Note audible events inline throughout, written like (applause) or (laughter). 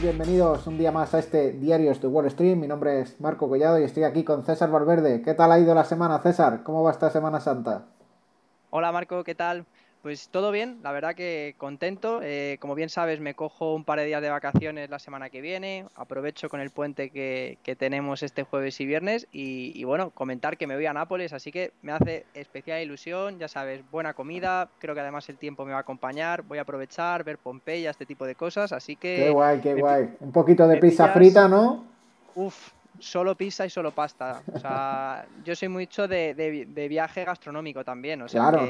Bienvenidos un día más a este Diarios de Wall Street. Mi nombre es Marco Collado y estoy aquí con César Valverde. ¿Qué tal ha ido la semana, César? ¿Cómo va esta Semana Santa? Hola Marco, ¿qué tal? Pues todo bien, la verdad que contento. Eh, como bien sabes, me cojo un par de días de vacaciones la semana que viene. Aprovecho con el puente que, tenemos este jueves y viernes. Y, bueno, comentar que me voy a Nápoles, así que me hace especial ilusión. Ya sabes, buena comida. Creo que además el tiempo me va a acompañar. Voy a aprovechar, ver Pompeya, este tipo de cosas. Así que. Qué guay, qué guay. Un poquito de pizza frita, ¿no? Uf, solo pizza y solo pasta. O sea, (laughs) yo soy mucho de, de, viaje gastronómico también. O sea, claro,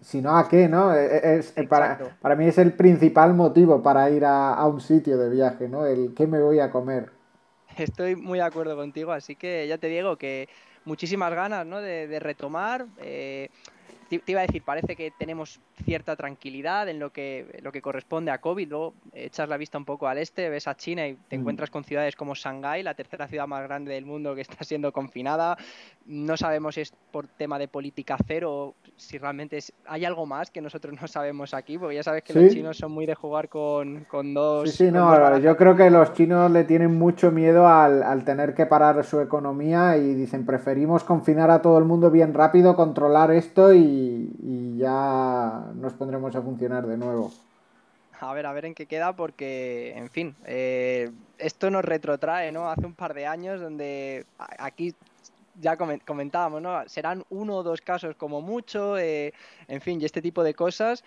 si no, ¿a qué? no e, e, es, para, para, mí es el principal motivo para ir a, a, un sitio de viaje, ¿no? El qué me voy a comer. Estoy muy de acuerdo contigo, así que ya te digo que muchísimas ganas ¿no? de, de retomar. Eh, te, iba a decir, parece que tenemos cierta tranquilidad en lo que, lo que corresponde a COVID. Luego echas la vista un poco al este, ves a China y te mm. encuentras con ciudades como Shanghái, la tercera ciudad más grande del mundo que está siendo confinada. No sabemos si es por tema de política cero o si realmente hay algo más que nosotros no sabemos aquí, porque ya sabes que los chinos son muy de jugar con, dos. Sí, sí, no, yo creo que los chinos le tienen mucho miedo al, al tener que parar su economía y dicen preferimos confinar a todo el mundo bien rápido, controlar esto y, y ya nos pondremos a funcionar de nuevo. A ver, a ver en qué queda, porque, en fin, eh, esto nos retrotrae, ¿no? Hace un par de años donde aquí ya comentábamos, ¿no? Serán uno o dos casos como mucho, eh, en fin, y este tipo de cosas.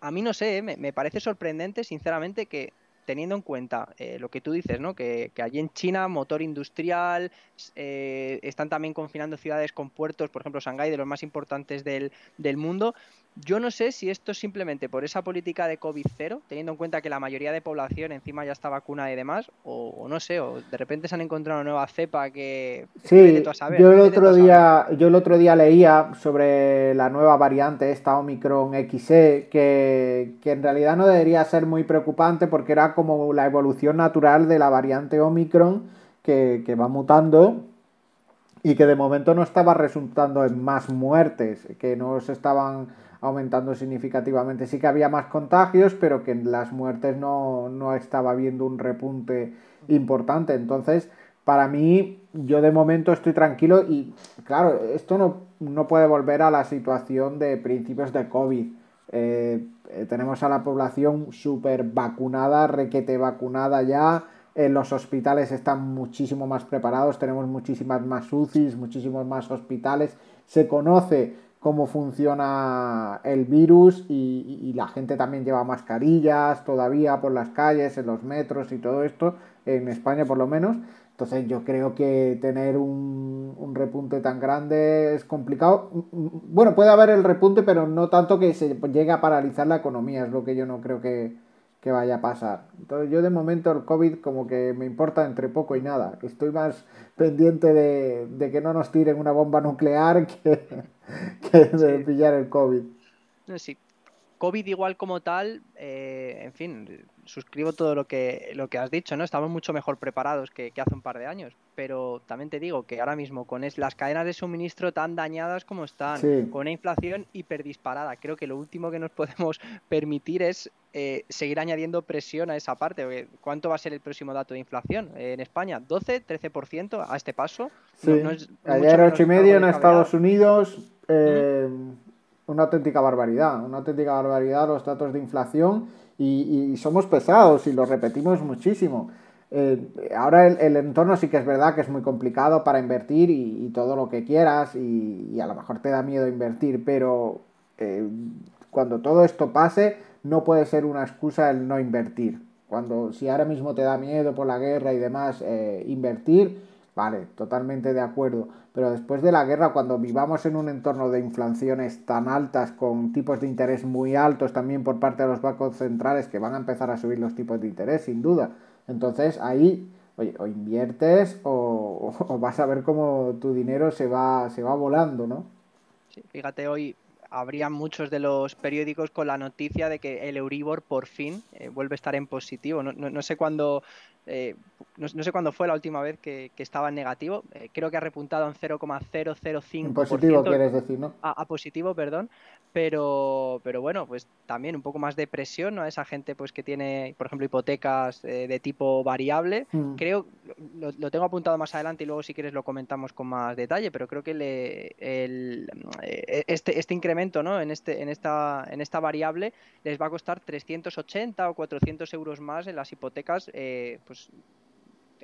A mí no sé, me, me parece sorprendente, sinceramente, que teniendo en cuenta eh, lo que tú dices, ¿no? Que, allí en China, motor industrial, eh, están también confinando ciudades con puertos, por ejemplo, Shanghái, de los más importantes del, del mundo. Yo no sé si esto es simplemente por esa política de COVID cero, teniendo en cuenta que la mayoría de población encima ya está vacunada y demás, o, no sé, o de repente se han encontrado una nueva cepa que... Sí, yo, el otro día, yo el otro día leía sobre la nueva variante, esta Omicron XE, que, que en realidad no debería ser muy preocupante porque era como la evolución natural de la variante Omicron que, que va mutando y que de momento no estaba resultando en más muertes, que no se estaban aumentando significativamente. Sí que había más contagios, pero que en las muertes no, no estaba habiendo un repunte importante. Entonces, para mí, yo de momento estoy tranquilo y, claro, esto no, no puede volver a la situación de principios de COVID. Eh, eh, tenemos a la población súper vacunada, requete vacunada ya. En los hospitales están muchísimo más preparados, tenemos muchísimas más UCIs, muchísimos más hospitales. Se conoce cómo funciona el virus y, la gente también lleva mascarillas todavía por las calles, en los metros y todo esto, en España por lo menos. Entonces yo creo que tener un, un, repunte tan grande es complicado. Bueno, puede haber el repunte, pero no tanto que se llegue a paralizar la economía, es lo que yo no creo que, que vaya a pasar. Entonces yo de momento el COVID como que me importa entre poco y nada. Estoy más pendiente de, que no nos tiren una bomba nuclear (laughs) que, de pillar el COVID. Sí. COVID igual como tal, eh, en fin, suscribo todo lo que, lo que has dicho, ¿no? Estamos mucho mejor preparados que, hace un par de años, pero también te digo que ahora mismo con es, las cadenas de suministro tan dañadas como están, con una inflación hiperdisparada, creo que lo último que nos podemos (laughs) permitir es eh, seguir añadiendo presión a esa parte. ¿Cuánto va a ser el próximo dato de inflación en España? ¿12, 13% a este paso? Sí. Ayer 8,5 en Estados Unidos. Eh, una auténtica barbaridad, una auténtica barbaridad los datos de inflación y, somos pesados y lo repetimos muchísimo. Eh, ahora el, entorno sí que es verdad que es muy complicado para invertir y, todo lo que quieras y, a lo mejor te da miedo invertir, pero eh, cuando todo esto pase no puede ser una excusa el no invertir. Cuando si ahora mismo te da miedo por la guerra y demás eh, invertir, Vale, totalmente de acuerdo. Pero después de la guerra, cuando vivamos en un entorno de inflaciones tan altas, con tipos de interés muy altos también por parte de los bancos centrales que van a empezar a subir los tipos de interés, sin duda. Entonces ahí, oye, o inviertes o, (laughs) vas a ver cómo tu dinero se va, se va volando, ¿no? Sí, fíjate, hoy habría muchos de los periódicos con la noticia de que el Euribor por fin eh, vuelve a estar en positivo. No, no sé cuándo eh, no, sé cuándo fue la última vez que, estaba en negativo. Eh, creo que ha repuntado en 0,005%. En positivo, quieres decir, ¿no? A, positivo, perdón. Pero, pero bueno, pues también un poco más de presión, ¿no? Esa gente pues que tiene, por ejemplo, hipotecas eh, de tipo variable. Mm. Creo, lo, tengo apuntado más adelante y luego si quieres lo comentamos con más detalle, pero creo que le, el, este, este incremento, ¿no? En, este, en, esta, en esta variable les va a costar 380 o 400 euros más en las hipotecas, pues pues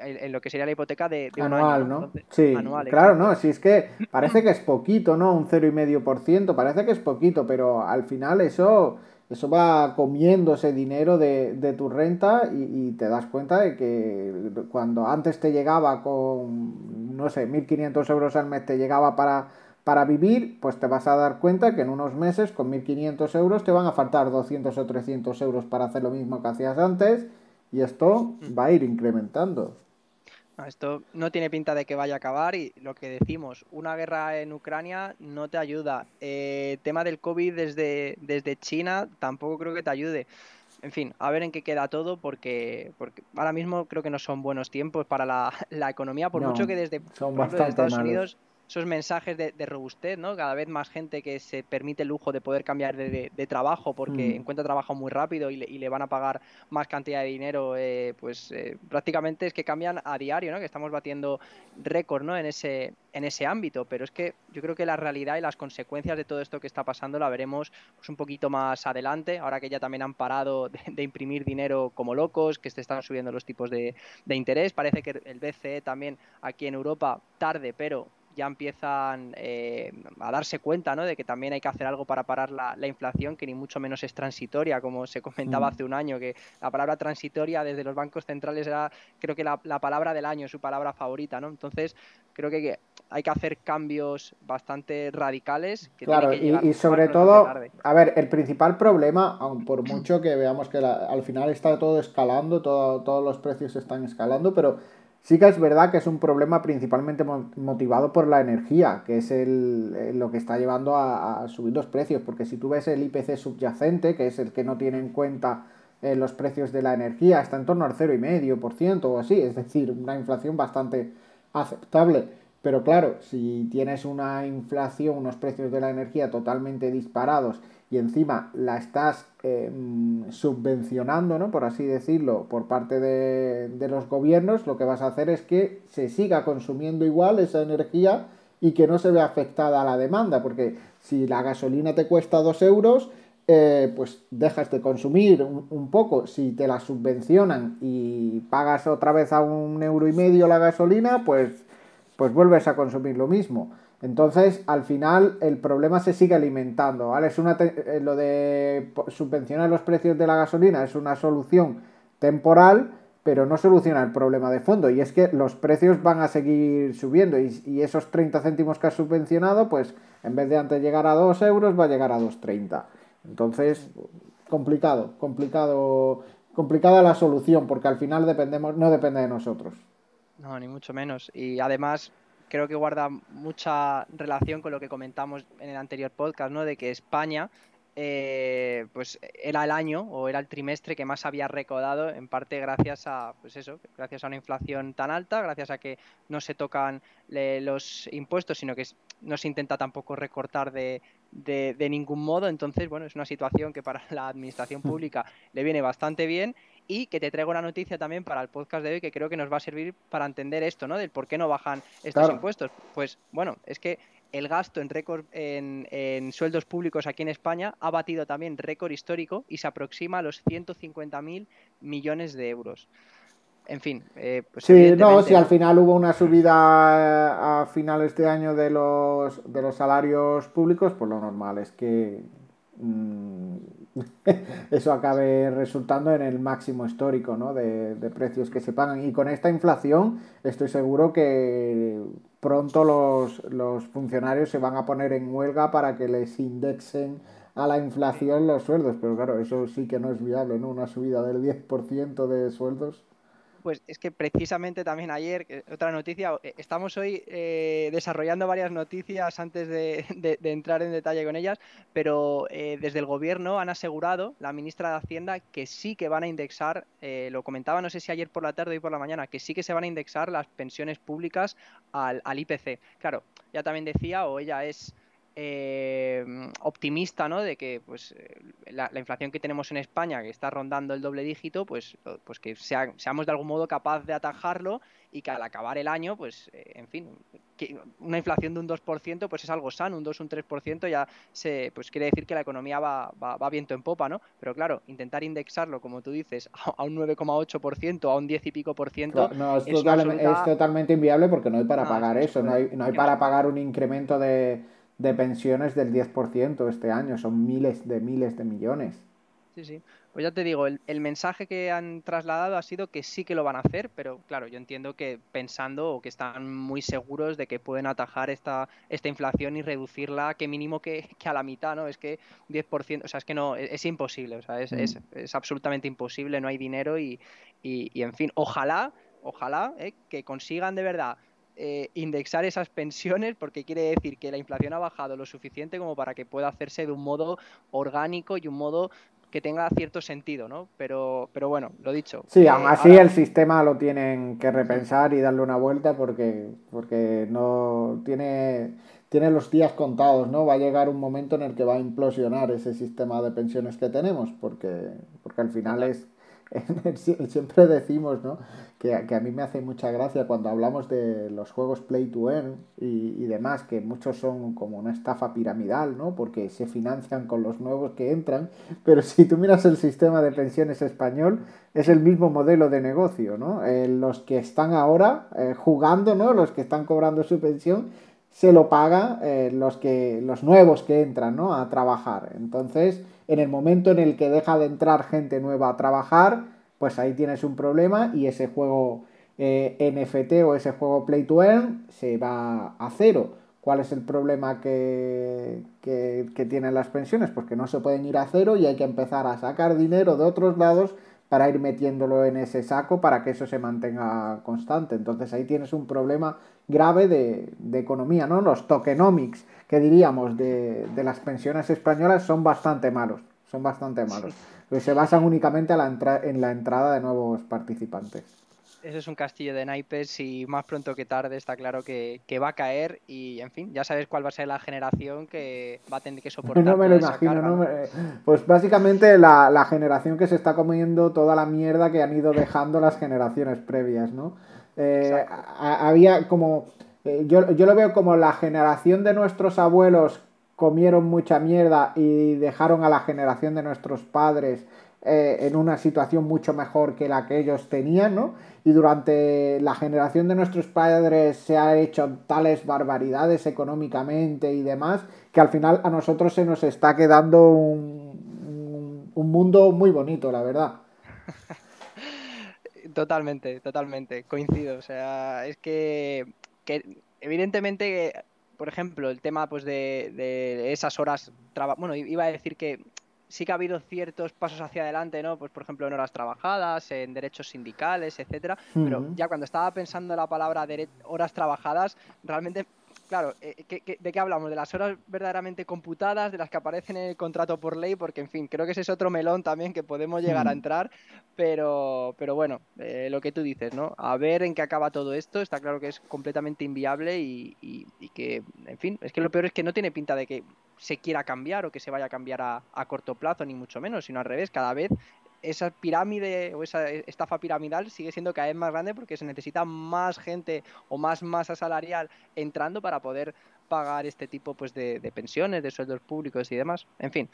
en lo que sería la hipoteca de, anual, un ¿no? sí, claro, no, si es que parece que es poquito, ¿no? Un 0,5%, parece que es poquito, pero al final eso, eso va comiendo ese dinero de, tu renta y, te das cuenta de que cuando antes te llegaba con, no sé, 1.500 euros al mes te llegaba para, para vivir, pues te vas a dar cuenta que en unos meses con 1.500 euros te van a faltar 200 o 300 euros para hacer lo mismo que hacías antes y esto va a ir incrementando. Esto no tiene pinta de que vaya a acabar y lo que decimos, una guerra en Ucrania no te ayuda. Eh, tema del COVID desde, desde China tampoco creo que te ayude. En fin, a ver en qué queda todo porque, porque ahora mismo creo que no son buenos tiempos para la, (laughs) economía, por mucho que desde, Estados Unidos esos mensajes de, robustez, ¿no? Cada vez más gente que se permite el lujo de poder cambiar de, trabajo porque mm. encuentra trabajo muy rápido y le, van a pagar más cantidad de dinero, eh, pues eh, prácticamente es que cambian a diario, ¿no? Que estamos batiendo récord, ¿no? En ese, en ese ámbito, pero es que yo creo que la realidad y las consecuencias de todo esto que está pasando la veremos pues, un poquito más adelante, ahora que ya también han parado de, imprimir dinero como locos, que se están subiendo los tipos de, de interés, parece que el BCE también aquí en Europa tarde, pero ya empiezan eh, a darse cuenta ¿no? de que también hay que hacer algo para parar la, inflación, que ni mucho menos es transitoria, como se comentaba mm. hace un año, que la palabra transitoria desde los bancos centrales era creo que la, palabra del año, su palabra favorita. ¿no? Entonces, creo que hay que hacer cambios bastante radicales. claro, y, sobre todo, a ver, el principal problema, aun por mucho que veamos que al final está todo escalando, todo, todos los precios están escalando, pero Sí que es verdad que es un problema principalmente motivado por la energía, que es el, lo que está llevando a, subir los precios, porque si tú ves el IPC subyacente, que es el que no tiene en cuenta eh, los precios de la energía, está en torno al 0,5% o así, es decir, una inflación bastante aceptable. Pero claro, si tienes una inflación, unos precios de la energía totalmente disparados y encima la estás em, subvencionando, ¿no? por así decirlo, por parte de, de, los gobiernos, lo que vas a hacer es que se siga consumiendo igual esa energía y que no se vea afectada la demanda, porque si la gasolina te cuesta 2 euros, eh, pues dejas de consumir un, un, poco. Si te la subvencionan y pagas otra vez a un euro y medio la gasolina, pues, pues vuelves a consumir lo mismo. Entonces, al final, el problema se sigue alimentando. Es una eh, lo de subvencionar los precios de la gasolina es una solución temporal, pero no soluciona el problema de fondo. Y es que los precios van a seguir subiendo y, esos 30 céntimos que has subvencionado, pues en vez de antes llegar a 2 euros, va a llegar a 2,30. Entonces, complicado, complicado, complicada la solución, porque al final dependemos, no depende de nosotros. No, ni mucho menos. Y además, creo que guarda mucha relación con lo que comentamos en el anterior podcast, ¿no? De que España eh, pues era el año o era el trimestre que más había recaudado en parte gracias a pues eso gracias a una inflación tan alta gracias a que no se tocan los impuestos sino que no se intenta tampoco recortar de, de, ningún modo entonces bueno es una situación que para la administración (laughs) pública le viene bastante bien y que te traigo una noticia también para el podcast de hoy que creo que nos va a servir para entender esto, ¿no? Del por qué no bajan estos impuestos. Pues bueno, es que el gasto en récord en, sueldos públicos aquí en España ha batido también récord histórico y se aproxima a los 150.000 millones de euros. En fin, eh, pues sí, no, si al final hubo una subida a finales de año de los, de los salarios públicos, pues lo normal es que mm, (laughs) eso acabe resultando en el máximo histórico ¿no? de, de, precios que se pagan. Y con esta inflación estoy seguro que pronto los, los funcionarios se van a poner en huelga para que les indexen a la inflación los sueldos, pero claro, eso sí que no es viable, ¿no? Una subida del 10% de sueldos pues es que precisamente también ayer, otra noticia, eh, estamos hoy eh, desarrollando varias noticias antes (laughs) de, entrar en detalle con ellas, pero eh, desde el gobierno han asegurado, la ministra de Hacienda, que sí que van a indexar, lo comentaba no sé si ayer por la tarde o por la mañana, que sí que se van a indexar las pensiones públicas al, al IPC. Claro, ya también decía, o ella es eh, optimista, ¿no? De que pues eh, la, inflación que tenemos en España, que está rondando el doble dígito, pues, pues que seamos de algún modo capaz de atajarlo y que al acabar el año, pues, eh, en fin, que una inflación de un 2%, pues es algo sano, un 2, un 3% ya se, pues quiere decir que la economía va, va, viento en popa, ¿no? Pero claro, intentar indexarlo, como tú dices, (laughs) a, un 9,8%, a un 10 y pico por ciento... No, es, totalmente inviable porque no hay para pagar eso, no hay, no hay para pagar un incremento de de pensiones del 10% este año, son miles de miles de millones. Sí, sí. Pues ya te digo, el, mensaje que han trasladado ha sido que sí que lo van a hacer, pero claro, yo entiendo que pensando o que están muy seguros de que pueden atajar esta, esta inflación y reducirla que mínimo que, a la mitad, ¿no? Es que 10%, o sea, es que no, es, imposible, o sea, es, es, mm. es, absolutamente imposible, no hay dinero y, y, en fin, ojalá, ojalá ¿eh? que consigan de verdad eh, indexar esas pensiones porque quiere decir que la inflación ha bajado lo suficiente como para que pueda hacerse de un modo orgánico y un modo que tenga cierto sentido, ¿no? Pero, pero bueno, lo dicho. Sí, aún así el sistema lo tienen que repensar y darle una vuelta porque, porque no tiene, tiene los días contados, ¿no? Va a llegar un momento en el que va a implosionar ese sistema de pensiones que tenemos porque, porque al final es (laughs) siempre decimos ¿no? que, a mí me hace mucha gracia cuando hablamos de los juegos Play to Earn y, demás, que muchos son como una estafa piramidal, ¿no? porque se financian con los nuevos que entran, pero si tú miras el sistema de pensiones español, es el mismo modelo de negocio. ¿no? Eh, los que están ahora eh, jugando, ¿no? los que están cobrando su pensión, se lo paga eh, los, que, los nuevos que entran ¿no? a trabajar. Entonces, en el momento en el que deja de entrar gente nueva a trabajar, pues ahí tienes un problema y ese juego eh, NFT o ese juego Play to Earn se va a cero. ¿Cuál es el problema que, que, tienen las pensiones? Pues que no se pueden ir a cero y hay que empezar a sacar dinero de otros lados para ir metiéndolo en ese saco para que eso se mantenga constante. Entonces ahí tienes un problema grave de, de economía, ¿no? Los tokenomics que diríamos de, de, las pensiones españolas son bastante malos, son bastante malos. Pues se basan únicamente a la en la entrada de nuevos participantes. Eso es un castillo de naipes y más pronto que tarde está claro que, que, va a caer y, en fin, ya sabes cuál va a ser la generación que va a tener que (laughs) soportar. No me lo imagino, no Pues básicamente la, la, generación que se está comiendo toda la mierda que han ido dejando las generaciones previas, ¿no? Eh, había como eh, yo, yo lo veo como la generación de nuestros abuelos comieron mucha mierda y dejaron a la generación de nuestros padres eh, en una situación mucho mejor que la que ellos tenían, ¿no? Y durante la generación de nuestros padres se ha hecho tales barbaridades económicamente y demás, que al final a nosotros se nos está quedando un, un mundo muy bonito, la verdad. (laughs) Totalmente, totalmente, coincido. O sea, es que que evidentemente, por ejemplo, el tema pues de, esas horas, bueno, iba a decir que sí que ha habido ciertos pasos hacia adelante, ¿no? Pues por ejemplo en horas trabajadas, en derechos sindicales, etcétera, pero ya cuando estaba pensando la palabra horas trabajadas, realmente claro, eh, de qué hablamos? ¿De las horas verdaderamente computadas, de las que aparecen en el contrato por ley? Porque, en fin, creo que ese es otro melón también que podemos llegar a hmm. entrar, pero, pero bueno, eh, lo que tú dices, ¿no? A ver en qué acaba todo esto, está claro que es completamente inviable y, que, en fin, es que lo peor es que no tiene pinta de que se quiera cambiar o que se vaya a cambiar a, a corto plazo, ni mucho menos, sino al revés, cada vez esa pirámide o esa estafa piramidal sigue siendo cada vez más grande porque se necesita más gente o más masa salarial entrando para poder pagar este tipo pues de, pensiones, de sueldos públicos y demás. En fin,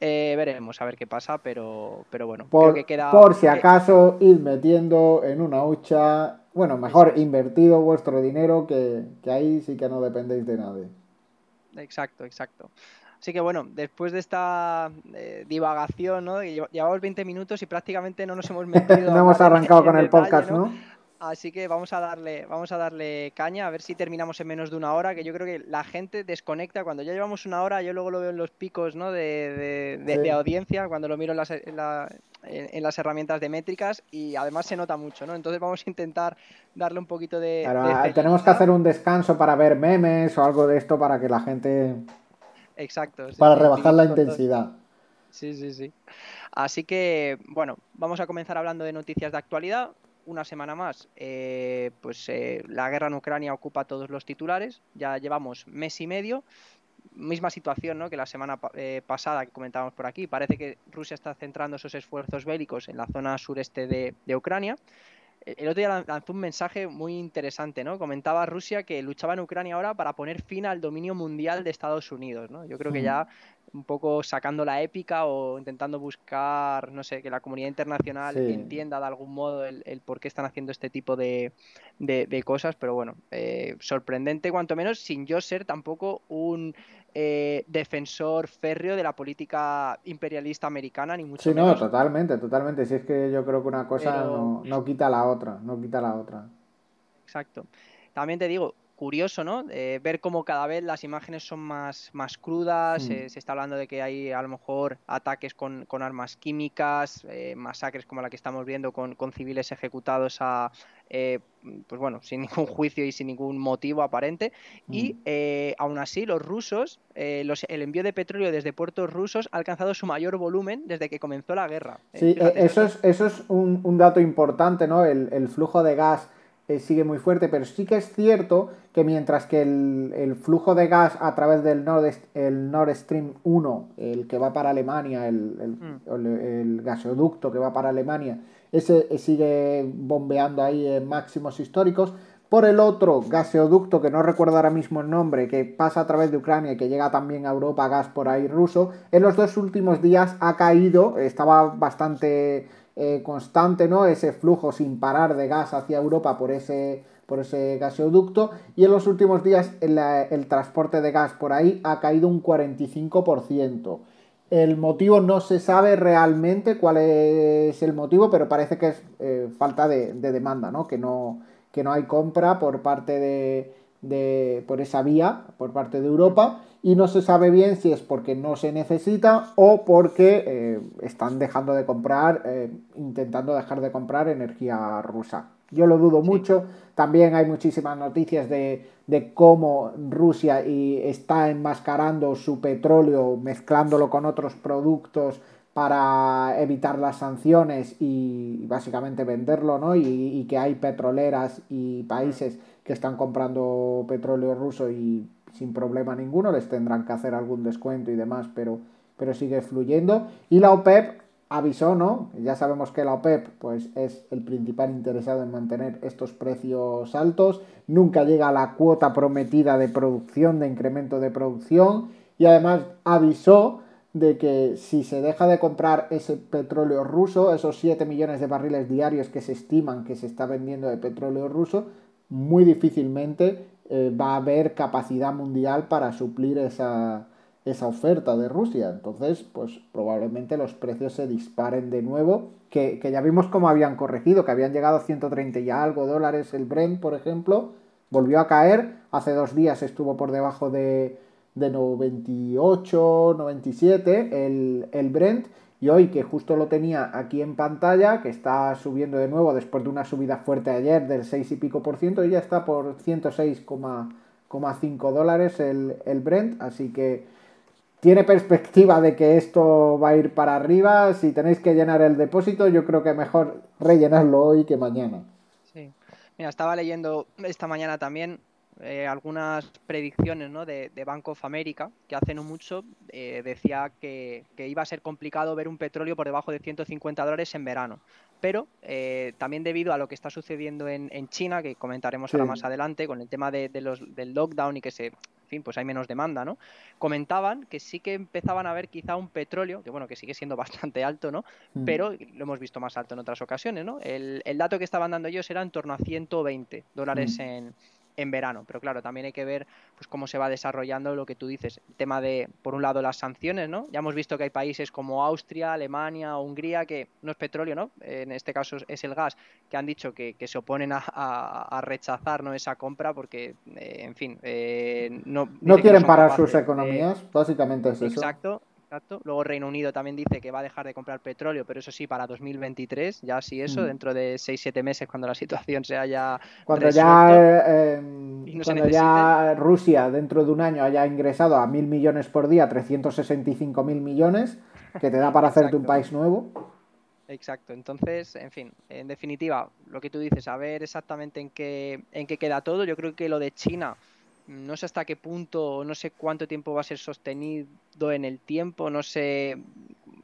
eh, veremos a ver qué pasa, pero, pero bueno, por, que queda... Por si acaso, ir metiendo en una hucha, bueno, mejor invertido vuestro dinero, que, que ahí sí que no dependéis de nadie. Exacto, exacto. Así que bueno, después de esta eh, divagación, ¿no? Llevamos 20 minutos y prácticamente no nos hemos (laughs) metido. no hemos arrancado con el podcast, ¿no? Así que vamos a darle, vamos a darle caña, a ver si terminamos en menos de una hora, que yo creo que la gente desconecta. Cuando ya llevamos una hora, yo luego lo veo en los picos ¿no? de, de, audiencia, cuando lo miro en las, en, las, herramientas de métricas, y además se nota mucho, ¿no? Entonces vamos a intentar darle un poquito de. Claro, tenemos que hacer un descanso para ver memes o algo de esto para que la gente. Exacto. para rebajar la intensidad. Sí, sí, sí. Así que, bueno, vamos a comenzar hablando de noticias de actualidad una semana más, eh, pues eh, la guerra en Ucrania ocupa todos los titulares. Ya llevamos mes y medio. Misma situación ¿no? que la semana eh, pasada que comentábamos por aquí. Parece que Rusia está centrando esos esfuerzos bélicos en la zona sureste de, de Ucrania. El otro día lanzó un mensaje muy interesante, ¿no? Comentaba Rusia que luchaba en Ucrania ahora para poner fin al dominio mundial de Estados Unidos, ¿no? Yo creo que ya un poco sacando la épica o intentando buscar, no sé, que la comunidad internacional entienda de algún modo el, por qué están haciendo este tipo de, cosas, pero bueno, eh, sorprendente cuanto menos, sin yo ser tampoco un eh, defensor férreo de la política imperialista americana, ni mucho menos. Sí, no, totalmente, totalmente. Si es que yo creo que una cosa no, no quita la otra, no quita la otra. Exacto. También te digo, curioso, ¿no? Eh, ver cómo cada vez las imágenes son más, más crudas, mm. eh, se está hablando de que hay a lo mejor ataques con, armas químicas, eh, masacres como la que estamos viendo con, civiles ejecutados a, pues bueno, sin ningún (laughs) juicio y sin ningún motivo aparente. Y mm. aún así, los rusos, el envío de petróleo desde puertos rusos ha alcanzado su mayor volumen desde que comenzó la guerra. Sí, eso es, eso es un, dato importante, ¿no? El, el flujo de gas eh, sigue muy fuerte, pero sí que es cierto que mientras que el, flujo de gas a través del Nord, el Nord Stream 1, el que va para Alemania, el, mm. gasoducto que va para Alemania, ese eh, sigue bombeando ahí en máximos históricos. Por el otro gasoducto, que no recuerdo ahora mismo el nombre, que pasa a través de Ucrania y que llega también a Europa, gas por ahí ruso, en los dos últimos días ha caído, estaba bastante eh, constante, ¿no? Ese flujo sin parar de gas hacia Europa por ese, por ese gasoducto. Y en los últimos días el, transporte de gas por ahí ha caído un 45%. El motivo no se sabe realmente cuál es el motivo, pero parece que es eh, falta de, demanda, ¿no? Que, ¿no? que no hay compra por parte de, de, por esa vía, por parte de Europa y no se sabe bien si es porque no se necesita o porque eh, están dejando de comprar, eh, intentando dejar de comprar energía rusa. Yo lo dudo mucho. También hay muchísimas noticias de, cómo Rusia y está enmascarando su petróleo, mezclándolo con otros productos para evitar las sanciones y básicamente venderlo, ¿no? Y, y que hay petroleras y países que están comprando petróleo ruso y sin problema ninguno, les tendrán que hacer algún descuento y demás, pero, pero sigue fluyendo. Y la OPEP avisó, ¿no? Ya sabemos que la OPEP pues, es el principal interesado en mantener estos precios altos, nunca llega a la cuota prometida de producción, de incremento de producción, y además avisó de que si se deja de comprar ese petróleo ruso, esos 7 millones de barriles diarios que se estiman que se está vendiendo de petróleo ruso, muy difícilmente eh, va a haber capacidad mundial para suplir esa, oferta de Rusia. Entonces, pues probablemente los precios se disparen de nuevo, que, ya vimos cómo habían corregido, que habían llegado a 130 y algo dólares el Brent, por ejemplo, volvió a caer, hace dos días estuvo por debajo de, de 98, 97 el, el Brent, y hoy que justo lo tenía aquí en pantalla, que está subiendo de nuevo después de una subida fuerte ayer del 6 y pico por ciento, y ya está por 106,5 dólares el, el Brent, así que tiene perspectiva de que esto va a ir para arriba. Si tenéis que llenar el depósito, yo creo que mejor rellenarlo hoy que mañana. Sí. Mira, estaba leyendo esta mañana también eh, algunas predicciones ¿no? de, Bank of America, que hace no mucho eh, decía que, iba a ser complicado ver un petróleo por debajo de 150 dólares en verano. Pero eh, también debido a lo que está sucediendo en, China, que comentaremos ahora más adelante, con el tema de, los, del lockdown y que se, en fin, pues hay menos demanda, ¿no? Comentaban que sí que empezaban a ver quizá un petróleo, que bueno, que sigue siendo (laughs) bastante alto, ¿no? Mm. Pero lo hemos visto más alto en otras ocasiones, ¿no? El, dato que estaban dando ellos era en torno a 120 dólares mm. en, en verano. Pero claro, también hay que ver pues cómo se va desarrollando lo que tú dices. El tema de, por un lado, las sanciones, ¿no? Ya hemos visto que hay países como Austria, Alemania, Hungría, que no es petróleo, ¿no? En este caso es el gas, que han dicho que, se oponen a, rechazar ¿no? esa compra porque, eh, en fin, eh, no... No quieren parar sus economías, básicamente es eso. Exacto, Exacto. Luego Reino Unido también dice que va a dejar de comprar petróleo, pero eso sí, para 2023, ya sí eso, mm. dentro de 6-7 meses, cuando la (laughs) situación se haya. Cuando ya, eh, cuando ya Rusia dentro de un año haya ingresado a mil millones por día, 365 mil millones, que te da para hacerte un país nuevo. Exacto, entonces, en fin, en definitiva, lo que tú dices, a ver exactamente en qué, en qué queda todo. Yo creo que lo de China no sé hasta qué punto, no sé cuánto tiempo va a ser sostenido en el tiempo, no sé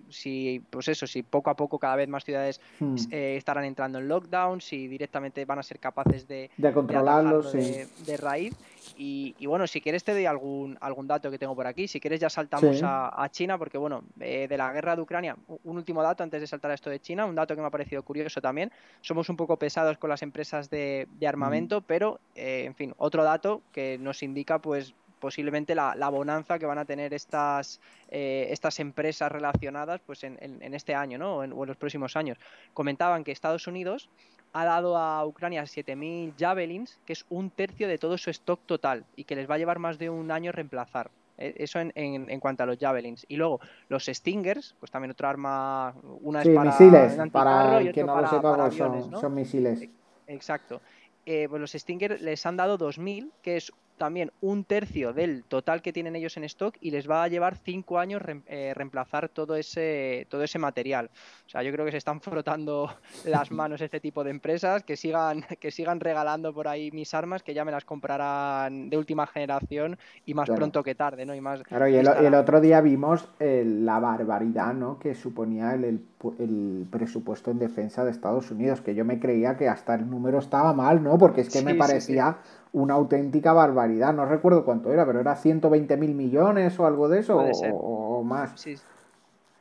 si, pues eso, si poco a poco cada vez más ciudades hmm. eh, estarán entrando en lockdown, si directamente van a ser capaces de, de controlarlos de, raíz. Y, bueno, si quieres te doy algún, algún dato que tengo por aquí. Si quieres ya saltamos a, China, porque bueno, eh, de la guerra de Ucrania, un último dato antes de saltar a esto de China, un dato que me ha parecido curioso también. Somos un poco pesados con las empresas de, armamento, pero eh, en fin, otro dato que nos indica pues posiblemente la, bonanza que van a tener estas, eh, estas empresas relacionadas pues en, este año ¿no? o, en, los próximos años. Comentaban que Estados Unidos ha dado a Ucrania 7.000 javelins, que es un tercio de todo su stock total y que les va a llevar más de un año reemplazar. Eh, eso en, en, cuanto a los javelins. Y luego los Stingers, pues también otra arma, una es para misiles, para que no lo sepa, pues son, misiles. Exacto. Eh, pues los Stingers les han dado 2.000, que es también un tercio del total que tienen ellos en stock y les va a llevar cinco años eh, reemplazar todo ese, todo ese material. O sea, yo creo que se están (laughs) frotando las (laughs) manos este tipo de empresas, que sigan, (laughs) que sigan regalando por ahí mis armas, que ya me las comprarán de última generación y más pronto que tarde, ¿no? Y más. Claro, y el, otro día vimos la barbaridad, ¿no? Que suponía el, el, presupuesto en defensa de Estados Unidos, que yo me creía que hasta el número estaba mal, ¿no? Porque es que me parecía una auténtica barbaridad. No recuerdo cuánto era, pero era 120 mil millones o algo de eso, o, más. Sí.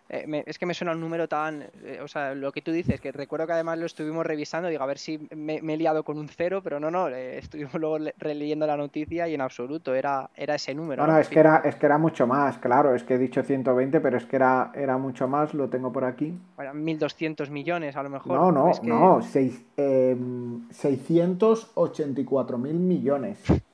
Eh, es que me suena un número tan. Eh, o sea, lo que tú dices, que recuerdo que además lo estuvimos revisando, digo, a ver si me, he liado con un cero, pero no, no, eh, estuvimos (laughs) luego releyendo la noticia y en absoluto era, era ese número. No, no, es, que era, es que era mucho más, claro, es que he dicho 120, pero es que era, era mucho más, lo tengo por aquí. Bueno, 1.200 millones a lo mejor. No, no, no, seis, 684 mil millones. (laughs)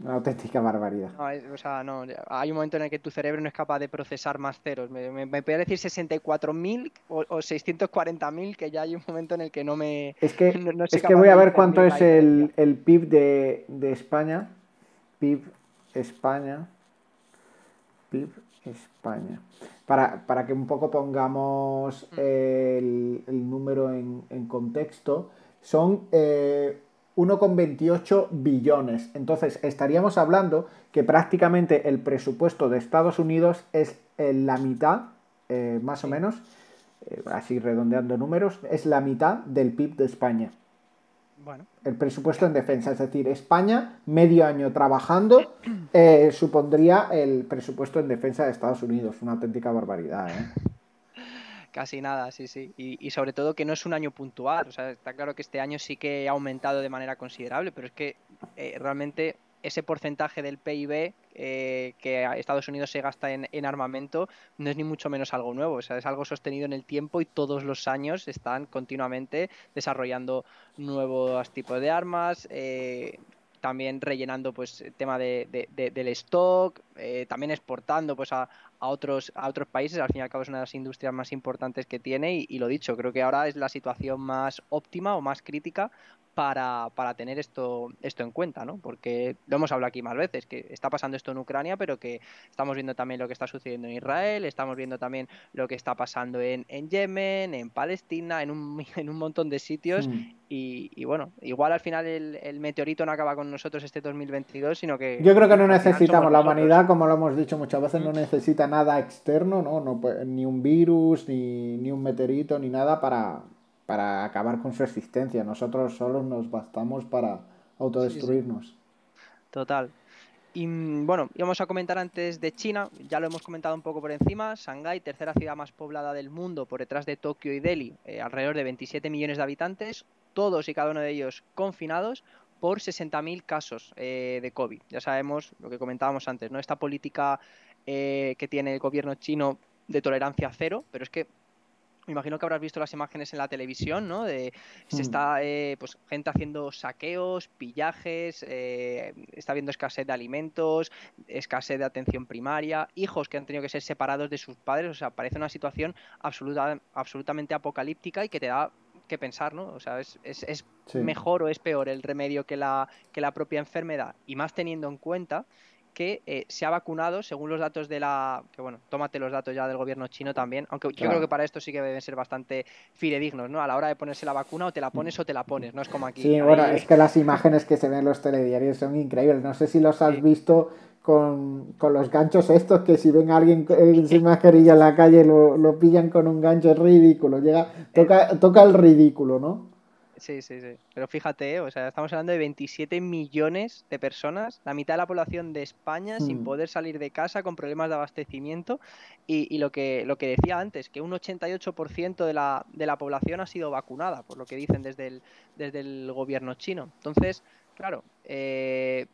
Una auténtica barbaridad. o sea, no, hay un momento en el que tu cerebro no es capaz de procesar más ceros. Me, me, puede decir 64.000 o, o 640.000, que ya hay un momento en el que no me. Es que, (laughs) es que voy a ver cuánto es el, el, PIB de, de, España. PIB España. PIB España. Para, para que un poco pongamos mm. el, el número en, en, contexto, son eh, 1,28 billones. Entonces estaríamos hablando que prácticamente el presupuesto de Estados Unidos es la mitad, eh, más o menos, eh, así redondeando números, es la mitad del PIB de España. Bueno. El presupuesto en defensa, es decir, España, medio año trabajando, eh, supondría el presupuesto en defensa de Estados Unidos. Una auténtica barbaridad. ¿eh? Casi nada, sí, sí. Y, sobre todo que no es un año puntual. O sea, está claro que este año sí que ha aumentado de manera considerable, pero es que eh, realmente ese porcentaje del PIB eh, que Estados Unidos se gasta en, armamento no es ni mucho menos algo nuevo, o sea, es algo sostenido en el tiempo y todos los años están continuamente desarrollando nuevos tipos de armas, eh, también rellenando pues el tema de, del stock, eh, también exportando pues a, a, otros a otros países, al fin y al cabo es una de las industrias más importantes que tiene y, y, lo dicho, creo que ahora es la situación más óptima o más crítica para, para, tener esto, esto en cuenta, ¿no? Porque lo hemos hablado aquí más veces, que está pasando esto en Ucrania, pero que estamos viendo también lo que está sucediendo en Israel, estamos viendo también lo que está pasando en, en Yemen, en Palestina, en un, (laughs) en un montón de sitios. Mm. Y, y, bueno, igual al final el, el, meteorito no acaba con nosotros este 2022, sino que... Yo creo que no necesitamos, la humanidad, como lo hemos dicho muchas veces, no mm. necesita nada externo, ¿no? no ni un virus, ni, ni un meteorito, ni nada para, para acabar con su existencia. Nosotros solos nos bastamos para autodestruirnos. Total. Y mm, bueno, íbamos a comentar antes de China, ya lo hemos comentado un poco por encima, Shanghái, tercera ciudad más poblada del mundo por detrás de Tokio y Delhi, eh, alrededor de 27 millones de habitantes, todos y cada uno de ellos confinados, por 60.000 casos eh, de COVID. Ya sabemos lo que comentábamos antes, ¿no? Esta política eh, que tiene el gobierno chino de tolerancia cero, pero es que me imagino que habrás visto las imágenes en la televisión, ¿no? De se mm. está eh, pues gente haciendo saqueos, pillajes, eh, está habiendo escasez de alimentos, escasez de atención primaria, hijos que han tenido que ser separados de sus padres, o sea, parece una situación absoluta, absolutamente apocalíptica y que te da que pensar, ¿no? O sea, es, es, mejor o es peor el remedio que la, que la propia enfermedad, y más teniendo en cuenta que eh, se ha vacunado, según los datos de la. que bueno, tómate los datos ya del gobierno chino también, aunque yo creo que para esto sí que deben ser bastante fidedignos, ¿no? A la hora de ponerse la vacuna, o te la pones o te la pones, no es como aquí. Sí, bueno, es que las imágenes que se ven en los telediarios son increíbles. No sé si los has visto con, los ganchos estos, que si ven a alguien (laughs) sin mascarilla en la calle lo, lo pillan con un gancho, es ridículo. Llega, toca, toca el ridículo, ¿no? Sí, sí, sí. Pero fíjate, o sea, estamos hablando de 27 millones de personas, la mitad de la población de España sin hmm. poder salir de casa, con problemas de abastecimiento. Y, lo, que, lo que decía antes, que un 88% de la, de la población ha sido vacunada, por lo que dicen desde el, desde el gobierno chino. Entonces, claro, eh,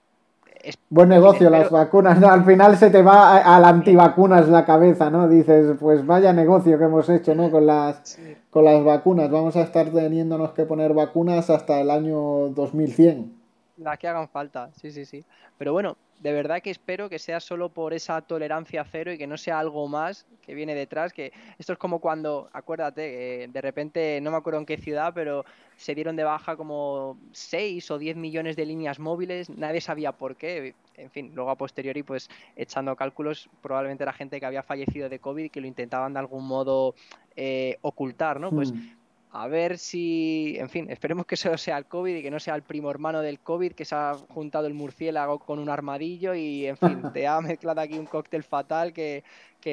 Buen negocio las vacunas, al final se te va a, la antivacunas la cabeza, ¿no? Dices, pues vaya negocio que hemos hecho, ¿no? Con las, con las vacunas, vamos a estar teniéndonos que poner vacunas hasta el año 2100. Las que hagan falta, sí, sí, sí. Pero bueno, de verdad que espero que sea solo por esa tolerancia cero y que no sea algo más que viene detrás. Que esto es como cuando, acuérdate, de repente, no me acuerdo en qué ciudad, pero se dieron de baja como 6 o 10 millones de líneas móviles, nadie sabía por qué. En fin, luego a posteriori, pues echando cálculos, probablemente era gente que había fallecido de COVID y que lo intentaban de algún modo eh, ocultar, ¿no? Pues hmm a ver si, en fin, esperemos que eso sea el COVID y que no sea el primo hermano del COVID que se ha juntado el murciélago con un armadillo y, en fin, (laughs) te ha mezclado aquí un cóctel fatal que,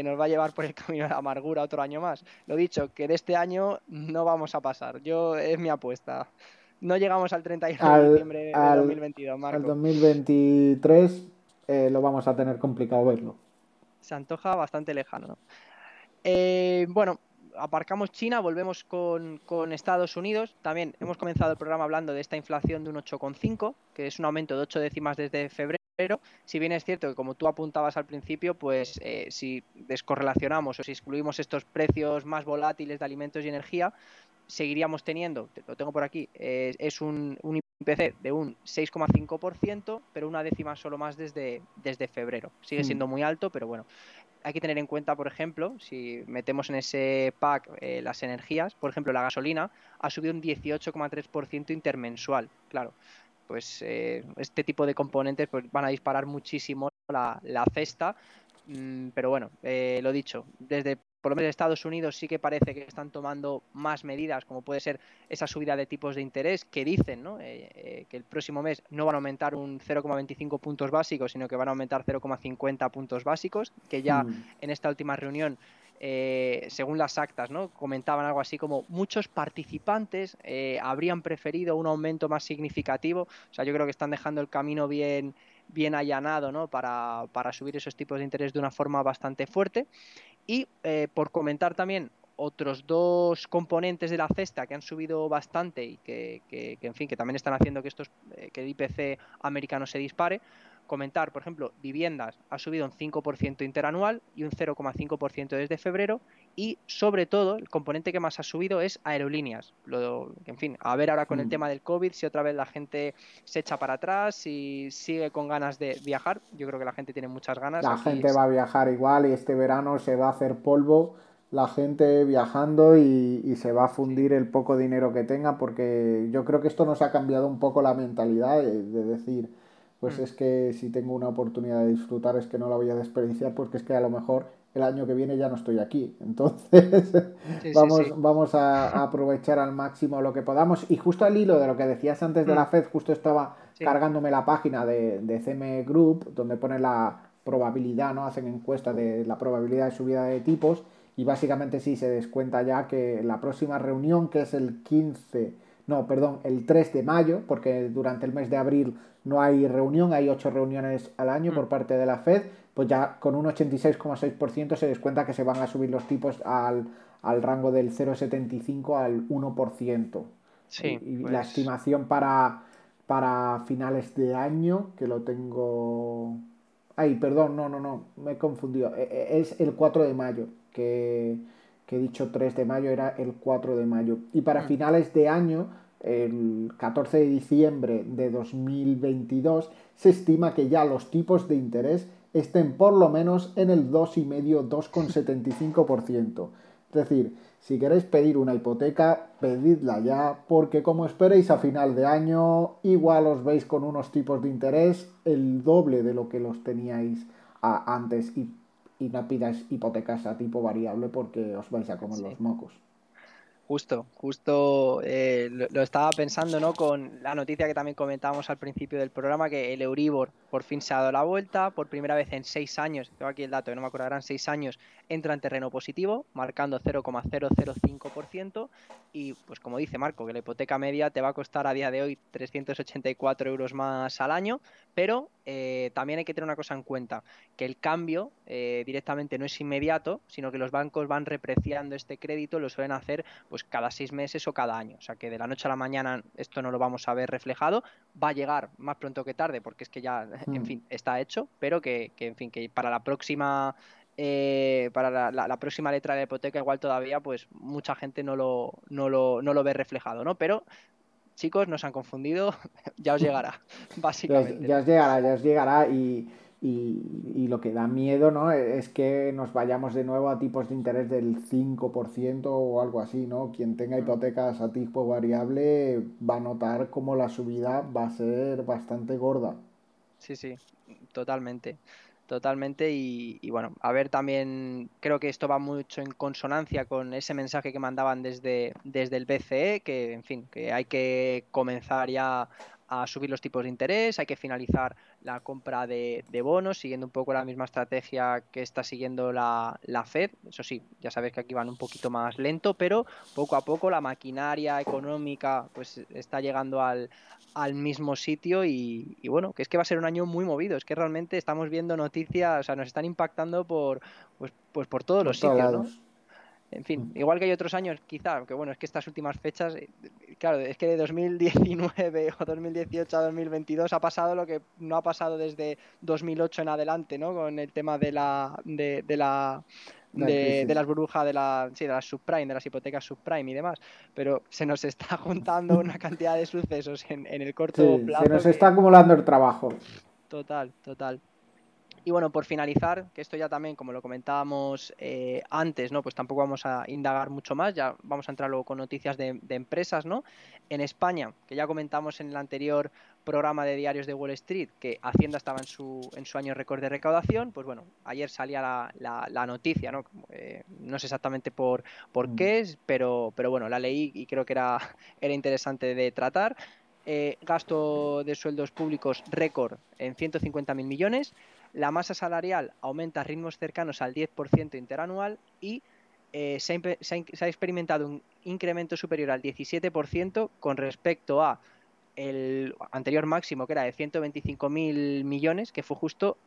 nos va a llevar por el (laughs) camino de la amargura otro año más. Lo dicho, que de este año no vamos a pasar. Yo, es mi apuesta. No llegamos al 31 de diciembre de 2022, Marco. Al 2023 eh, lo vamos a tener complicado verlo. Se antoja bastante lejano. Eh, bueno, aparcamos China, volvemos con, Estados Unidos. También hemos comenzado el programa hablando de esta inflación de un 8,5, que es un aumento de 8 décimas desde febrero. Si bien es cierto que, como tú apuntabas al principio, pues eh, si descorrelacionamos o si excluimos estos precios más volátiles de alimentos y energía, seguiríamos teniendo, lo tengo por aquí, eh, es un, un, IPC de un 6,5%, pero una décima solo más desde, desde febrero. Sigue mm. siendo muy alto, pero bueno, hay que tener en cuenta, por ejemplo, si metemos en ese pack eh, las energías, por ejemplo, la gasolina ha subido un 18,3% intermensual. Claro, pues eh, este tipo de componentes pues, van a disparar muchísimo la, cesta. Mm, pero bueno, eh, lo dicho, desde por lo menos Estados Unidos sí que parece que están tomando más medidas, como puede ser esa subida de tipos de interés, que dicen eh, eh, que el próximo mes no van a aumentar un 0,25 puntos básicos, sino que van a aumentar 0,50 puntos básicos, que ya hmm. en esta última reunión eh, según las actas, ¿no? comentaban algo así como muchos participantes habrían preferido un aumento más significativo. O sea, yo creo que están dejando el camino bien, bien allanado ¿no? para, para subir esos tipos de interés de una forma bastante fuerte. Y eh, por comentar también otros dos componentes de la cesta que han subido bastante y que, en fin, que también están haciendo que, estos, eh, que el IPC americano se dispare. Comentar, por ejemplo, viviendas ha subido un 5% interanual y un 0,5% desde febrero y sobre todo el componente que más ha subido es aerolíneas. Lo, en fin, a ver ahora con el mm. tema del COVID si otra vez la gente se echa para atrás, si sigue con ganas de viajar. Yo creo que la gente tiene muchas ganas. La gente va a viajar igual y este verano se va a hacer polvo la gente viajando y, se va a fundir el poco dinero que tenga porque yo creo que esto nos ha cambiado un poco la mentalidad de, decir pues mm. es que si tengo una oportunidad de disfrutar es que no la voy a desperdiciar porque es que a lo mejor el año que viene ya no estoy aquí entonces (laughs) vamos, vamos a, aprovechar al máximo lo que podamos y justo al hilo de lo que decías antes de la mm. FED justo estaba cargándome la página de, de CM Group donde pone la probabilidad, ¿no? Hacen encuesta de la probabilidad de subida de tipos y básicamente sí se descuenta ya que la próxima reunión, que es el 15, no, perdón, el 3 de mayo, porque durante el mes de abril no hay reunión, hay 8 reuniones al año por mm. parte de la Fed, pues ya con un 86,6% se descuenta que se van a subir los tipos al, rango del 0,75 al 1%. Sí, y, la pues estimación para para finales de año, que lo tengo... Ay, perdón, no, no, no, me he confundido. E, e, es el 4 de mayo, que, que he dicho 3 de mayo, era el 4 de mayo. Y para mm. finales de año, el 14 de diciembre de 2022, se estima que ya los tipos de interés estén por lo menos en el 2,5-2,75%. Es decir, si queréis pedir una hipoteca, pedidla ya, porque como esperéis a final de año, igual os veis con unos tipos de interés el doble de lo que los teníais antes y, no pidáis hipotecas a tipo variable porque os vais a comer los mocos. Justo, justo eh, lo, estaba pensando, ¿no? Con la noticia que también comentábamos al principio del programa, que el Euribor por fin se ha dado la vuelta, por primera vez en seis años, tengo aquí el dato, no me acuerdo, eran seis años, entra en terreno positivo, marcando 0,005%, y pues como dice Marco, que la hipoteca media te va a costar a día de hoy 384 euros más al año, pero eh, también hay que tener una cosa en cuenta, que el cambio eh, directamente no es inmediato, sino que los bancos van repreciando este crédito, lo suelen hacer pues cada seis meses o cada año. O sea que de la noche a la mañana esto no lo vamos a ver reflejado, va a llegar más pronto que tarde, porque es que ya, en hmm. fin, está hecho, pero que, en fin, que para la próxima eh, para la, próxima letra de la hipoteca igual todavía pues mucha gente no lo, no lo, no lo ve reflejado, ¿no? Pero chicos, no se han confundido, (laughs) ya os llegará, (laughs) básicamente. Ya, os llegará, ya os llegará y, y, lo que da miedo ¿no? es que nos vayamos de nuevo a tipos de interés del 5% o algo así, ¿no? Quien tenga mm. hipotecas a tipo variable va a notar como la subida va a ser bastante gorda. Sí, sí, totalmente totalmente y, bueno, a ver también, creo que esto va mucho en consonancia con ese mensaje que mandaban desde, desde el BCE, que en fin, que hay que comenzar ya a subir los tipos de interés, hay que finalizar la compra de, bonos, siguiendo un poco la misma estrategia que está siguiendo la, la, Fed. Eso sí, ya sabéis que aquí van un poquito más lento, pero poco a poco la maquinaria económica pues está llegando al, al mismo sitio y, bueno, que es que va a ser un año muy movido, es que realmente estamos viendo noticias, o sea, nos están impactando por pues, pues por todos los sitios, ¿no? En fin, igual que hay otros años, quizá, que bueno, es que estas últimas fechas, eh, claro, es que de 2019 (laughs) o 2018 a 2022 ha pasado lo que no ha pasado desde 2008 en adelante, ¿no? Con el tema de la de, de la de, las burbujas de la sí, de las subprime, de las hipotecas subprime y demás, pero se nos está (laughs) juntando una (laughs) cantidad de sucesos en, el corto plazo. Se nos está acumulando el trabajo. Total, total. Y bueno, por finalizar, que esto ya también, como lo comentábamos eh, antes, ¿no? Pues tampoco vamos a indagar mucho más, ya vamos a entrar luego con noticias de, empresas, ¿no? En España, que ya comentamos en el anterior programa de diarios de Wall Street, que Hacienda estaba en su, en su año récord de recaudación, pues bueno, ayer salía la, la, noticia, ¿no? Eh, no sé exactamente por, por mm. qué, pero, pero bueno, la leí y creo que era, era interesante de tratar. Eh, gasto de sueldos públicos récord en 150.000 millones, la masa salarial aumenta a ritmos cercanos al 10% interanual y eh, se, ha, experimentado un incremento superior al 17% con respecto a el anterior máximo que era de 125.000 millones, que fue justo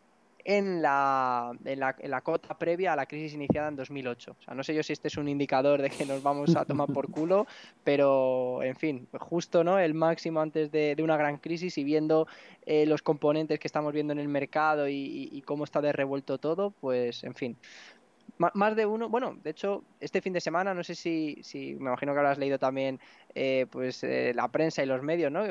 en la, en la, cota previa a la crisis iniciada en 2008. O sea, no sé yo si este es un indicador de que nos vamos a tomar por culo, (laughs) pero en fin, justo no el máximo antes de, una gran crisis y viendo eh, los componentes que estamos viendo en el mercado y, y cómo está de revuelto todo, pues en fin, más de uno, bueno, de hecho, este fin de semana, no sé si, si me imagino que habrás leído también eh, pues eh, la prensa y los medios, ¿no?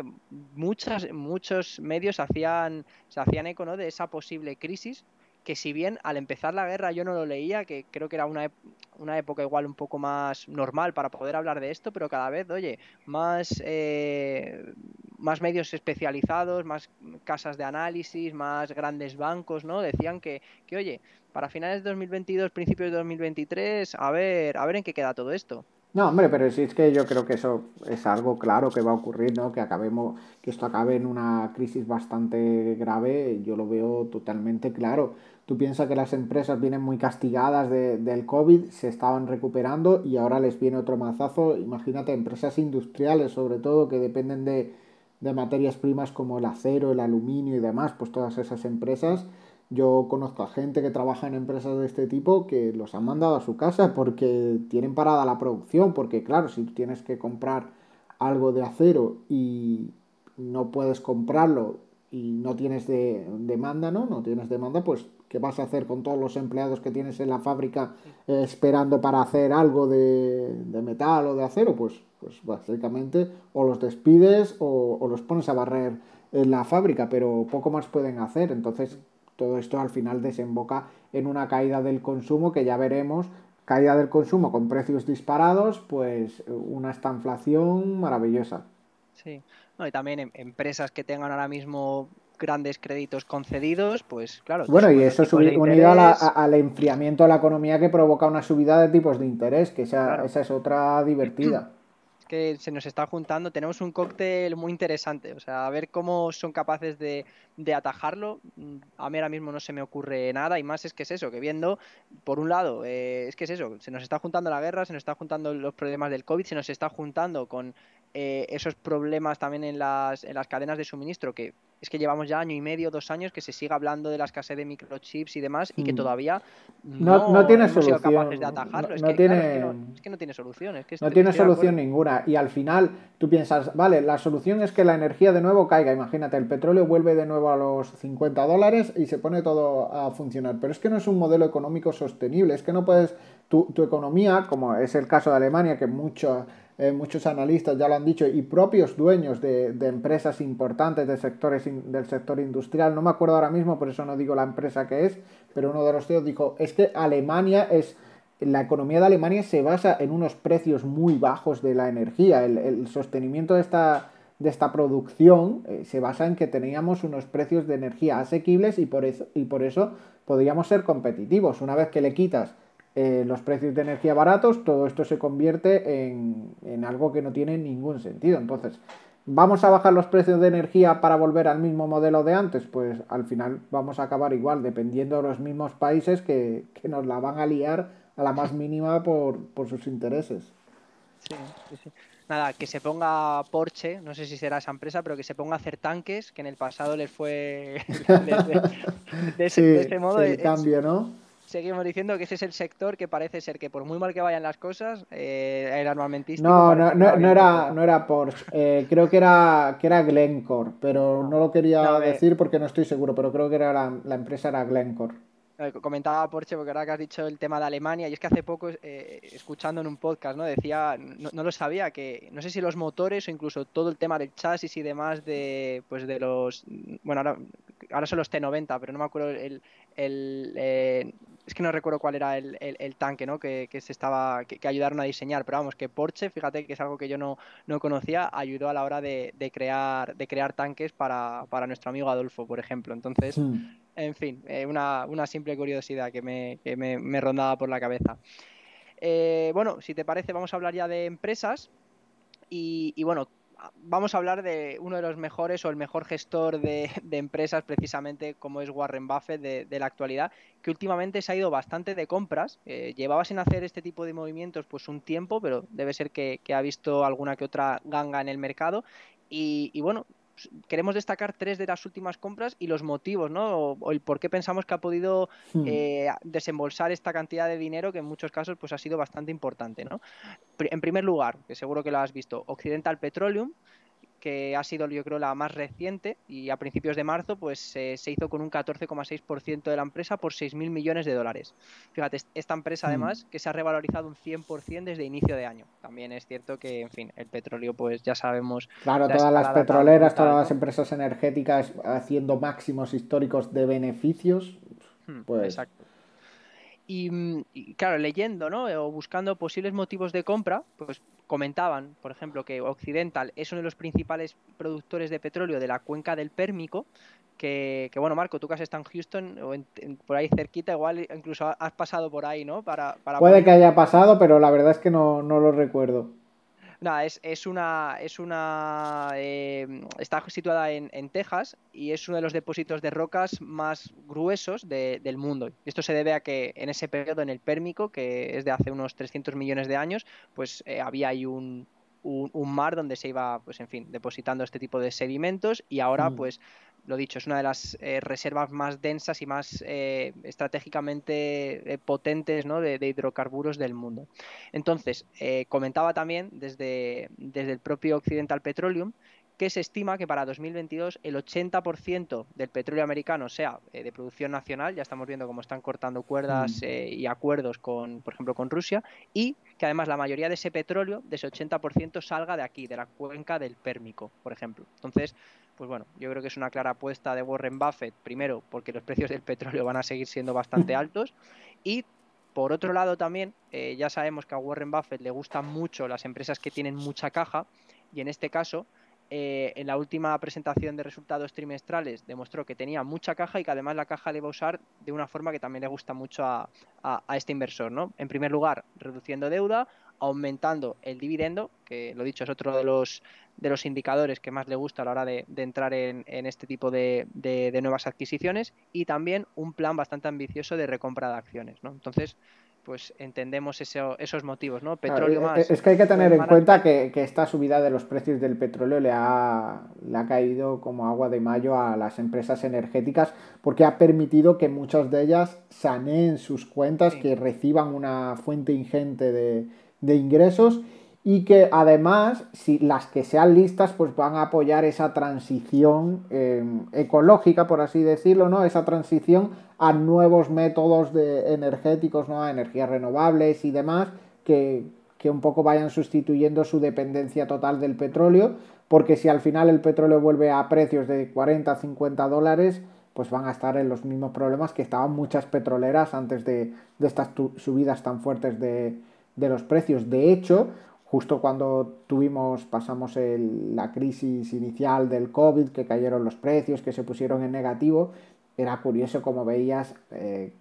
Muchas, muchos medios hacían, se hacían eco ¿no? de esa posible crisis que si bien al empezar la guerra yo no lo leía, que creo que era una, una época igual un poco más normal para poder hablar de esto, pero cada vez, oye, más, eh, más medios especializados, más casas de análisis, más grandes bancos, ¿no? Decían que, que, oye, para finales de 2022, principios de 2023, a ver, a ver en qué queda todo esto. No, hombre, pero sí es que yo creo que eso es algo claro que va a ocurrir, ¿no? Que acabemos, que esto acabe en una crisis bastante grave, yo lo veo totalmente claro. Tú piensas que las empresas vienen muy castigadas de, del COVID, se estaban recuperando y ahora les viene otro mazazo. Imagínate, empresas industriales sobre todo que dependen de, de materias primas como el acero, el aluminio y demás, pues todas esas empresas yo conozco a gente que trabaja en empresas de este tipo que los han mandado a su casa porque tienen parada la producción, porque claro, si tienes que comprar algo de acero y, no puedes comprarlo y no tienes de, demanda, ¿no? No tienes demanda, pues ¿qué vas a hacer con todos los empleados que tienes en la fábrica eh, esperando para hacer algo de, metal o de acero? Pues, pues básicamente o los despides o, o, los pones a barrer en la fábrica, pero poco más pueden hacer. Entonces todo esto al final desemboca en una caída del consumo que ya veremos. Caída del consumo con precios disparados, pues una estanflación maravillosa. Sí, y también em, empresas que tengan ahora mismo grandes créditos concedidos, pues claro. Bueno, y eso unido al enfriamiento de la economía que provoca una subida de tipos de interés, que esa, esa es otra divertida. Que se nos está juntando, tenemos un cóctel muy interesante, o sea, a ver cómo son capaces de, de, atajarlo, mm, a mí ahora mismo no se me ocurre nada y más es que es eso, que viendo, por un lado, eh, es que es eso, se nos está juntando la guerra, se nos está juntando los problemas del COVID, se nos está juntando con eh, esos problemas también en las, en las cadenas de suministro, que es que llevamos ya año y medio, dos años que se sigue hablando de la escasez de microchips y demás y que mm. todavía no, no, tiene solución. capaces de atajarlo. es, que, tiene... es, que no, tiene solución. Es que no tiene solución ninguna. Y al final tú piensas, vale, la solución es que la energía de nuevo caiga. Imagínate, el petróleo vuelve de nuevo a los 50 dólares y se pone todo a funcionar. Pero es que no es un modelo económico sostenible. Es que no puedes, tu, tu economía, como es el caso de Alemania, que mucho eh, muchos analistas ya lo han dicho, y propios dueños de, empresas importantes de sectores del sector industrial, no me acuerdo ahora mismo, por eso no digo la empresa que es, pero uno de los CEOs dijo, es que Alemania es, la economía de Alemania se basa en unos precios muy bajos de la energía, el, sostenimiento de esta, de esta producción eh, se basa en que teníamos unos precios de energía asequibles y por eso, y por eso podríamos ser competitivos. Una vez que le quitas eh, los precios de energía baratos, todo esto se convierte en, en, algo que no tiene ningún sentido. Entonces, ¿vamos a bajar los precios de energía para volver al mismo modelo de antes? Pues al final vamos a acabar igual, dependiendo de los mismos países que, que nos la van a liar a la más mínima por, por sus intereses. Sí, sí, sí. Nada, que se ponga Porsche, no sé si será esa empresa, pero que se ponga a hacer tanques, que en el pasado les fue (laughs) de, ese, modo. el cambio, ¿no? Seguimos diciendo que ese es el sector que parece ser que por muy mal que vayan las cosas, eh, el armamentístico... No, no, no, no, era, no era Porsche, eh, creo que era, que era Glencore, pero no, lo quería decir porque no estoy seguro, pero creo que era la, empresa era Glencore. Eh, comentaba Porsche porque ahora que has dicho el tema de Alemania y es que hace poco eh, escuchando en un podcast no decía no, lo sabía que no sé si los motores o incluso todo el tema del chasis y demás de pues de los bueno ahora, ahora son los T90 pero no me acuerdo el, el eh, es que no recuerdo cuál era el, tanque ¿no? que, se estaba que, ayudaron a diseñar, pero vamos, que Porsche, fíjate que es algo que yo no, conocía, ayudó a la hora de, crear, de crear tanques para, nuestro amigo Adolfo, por ejemplo. Entonces, hmm. En fin, eh, una, simple curiosidad que me, rondaba por la cabeza. Eh, bueno, si te parece, vamos a hablar ya de empresas. Y, y bueno, vamos a hablar de uno de los mejores o el mejor gestor de, empresas precisamente como es Warren Buffett de, la actualidad, que últimamente se ha ido bastante de compras. Eh, llevaba sin hacer este tipo de movimientos pues un tiempo, pero debe ser que, ha visto alguna que otra ganga en el mercado. y bueno, queremos destacar tres de las últimas compras y los motivos, ¿no? O, el por qué pensamos que ha podido hmm. eh, desembolsar esta cantidad de dinero que en muchos casos pues ha sido bastante importante, ¿no? En primer lugar, que seguro que lo has visto, Occidental Petroleum, que ha sido yo creo la más reciente y a principios de marzo pues eh, se hizo con un 14,6% de la empresa por 6.000 millones de dólares. Fíjate, esta empresa mm. además que se ha revalorizado un 100% desde inicio de año. También es cierto que, en fin, el petróleo pues ya sabemos... Claro, todas las petroleras, todas las empresas energéticas haciendo máximos históricos de beneficios. Hmm, pues... Exacto. Y, claro, leyendo, ¿no? O buscando posibles motivos de compra, pues comentaban, por ejemplo, que Occidental es uno de los principales productores de petróleo de la cuenca del Pérmico, que, bueno, Marco, tú que has estado en Houston o por ahí cerquita, igual incluso has pasado por ahí, ¿no? Para, Puede que haya pasado, pero la verdad es que no, no lo recuerdo. Nada, es, es una. Es una eh, está situada en, en, Texas y es uno de los depósitos de rocas más gruesos del mundo. Esto se debe a que en ese periodo, en el Pérmico, que es de hace unos 300 millones de años, pues eh, había ahí un, un, mar donde se iba, pues en fin, depositando este tipo de sedimentos y ahora, mm. pues, lo dicho, es una de las eh, reservas más densas y más eh, estratégicamente eh, potentes ¿no? de, hidrocarburos del mundo. Entonces, comentaba también desde, desde el propio Occidental Petroleum que se estima que para 2022 el 80% del petróleo americano sea eh, de producción nacional, ya estamos viendo cómo están cortando cuerdas mm. eh, y acuerdos con, por ejemplo, con Rusia, y que además la mayoría de ese petróleo, de ese 80%, salga de aquí, de la cuenca del Pérmico, por ejemplo. Entonces, pues bueno, yo creo que es una clara apuesta de Warren Buffett, primero porque los precios del petróleo van a seguir siendo bastante (laughs) altos, y por otro lado también, eh, ya sabemos que a Warren Buffett le gustan mucho las empresas que tienen mucha caja, y en este caso, eh, en la última presentación de resultados trimestrales demostró que tenía mucha caja y que además la caja le va a usar de una forma que también le gusta mucho a, este inversor. ¿no? En primer lugar, reduciendo deuda, aumentando el dividendo, que lo dicho es otro de los, de los indicadores que más le gusta a la hora de, entrar en, este tipo de, de, nuevas adquisiciones, y también un plan bastante ambicioso de recompra de acciones. ¿no? Entonces, pues entendemos esos motivos, ¿no? Petróleo más. Es que hay que tener en cuenta que, esta subida de los precios del petróleo le ha, le ha caído como agua de mayo a las empresas energéticas porque ha permitido que muchas de ellas saneen sus cuentas, que reciban una fuente ingente de, de ingresos y que además, si las que sean listas, pues van a apoyar esa transición eh, ecológica, por así decirlo, ¿no? Esa transición a nuevos métodos de energéticos, ¿no? A energías renovables y demás, que, que un poco vayan sustituyendo su dependencia total del petróleo, porque si al final el petróleo vuelve a precios de 40, 50 dólares, pues van a estar en los mismos problemas que estaban muchas petroleras antes de, de estas subidas tan fuertes de, de los precios. De hecho, justo cuando tuvimos, pasamos la crisis inicial del COVID, que cayeron los precios, que se pusieron en negativo, era curioso como veías eh,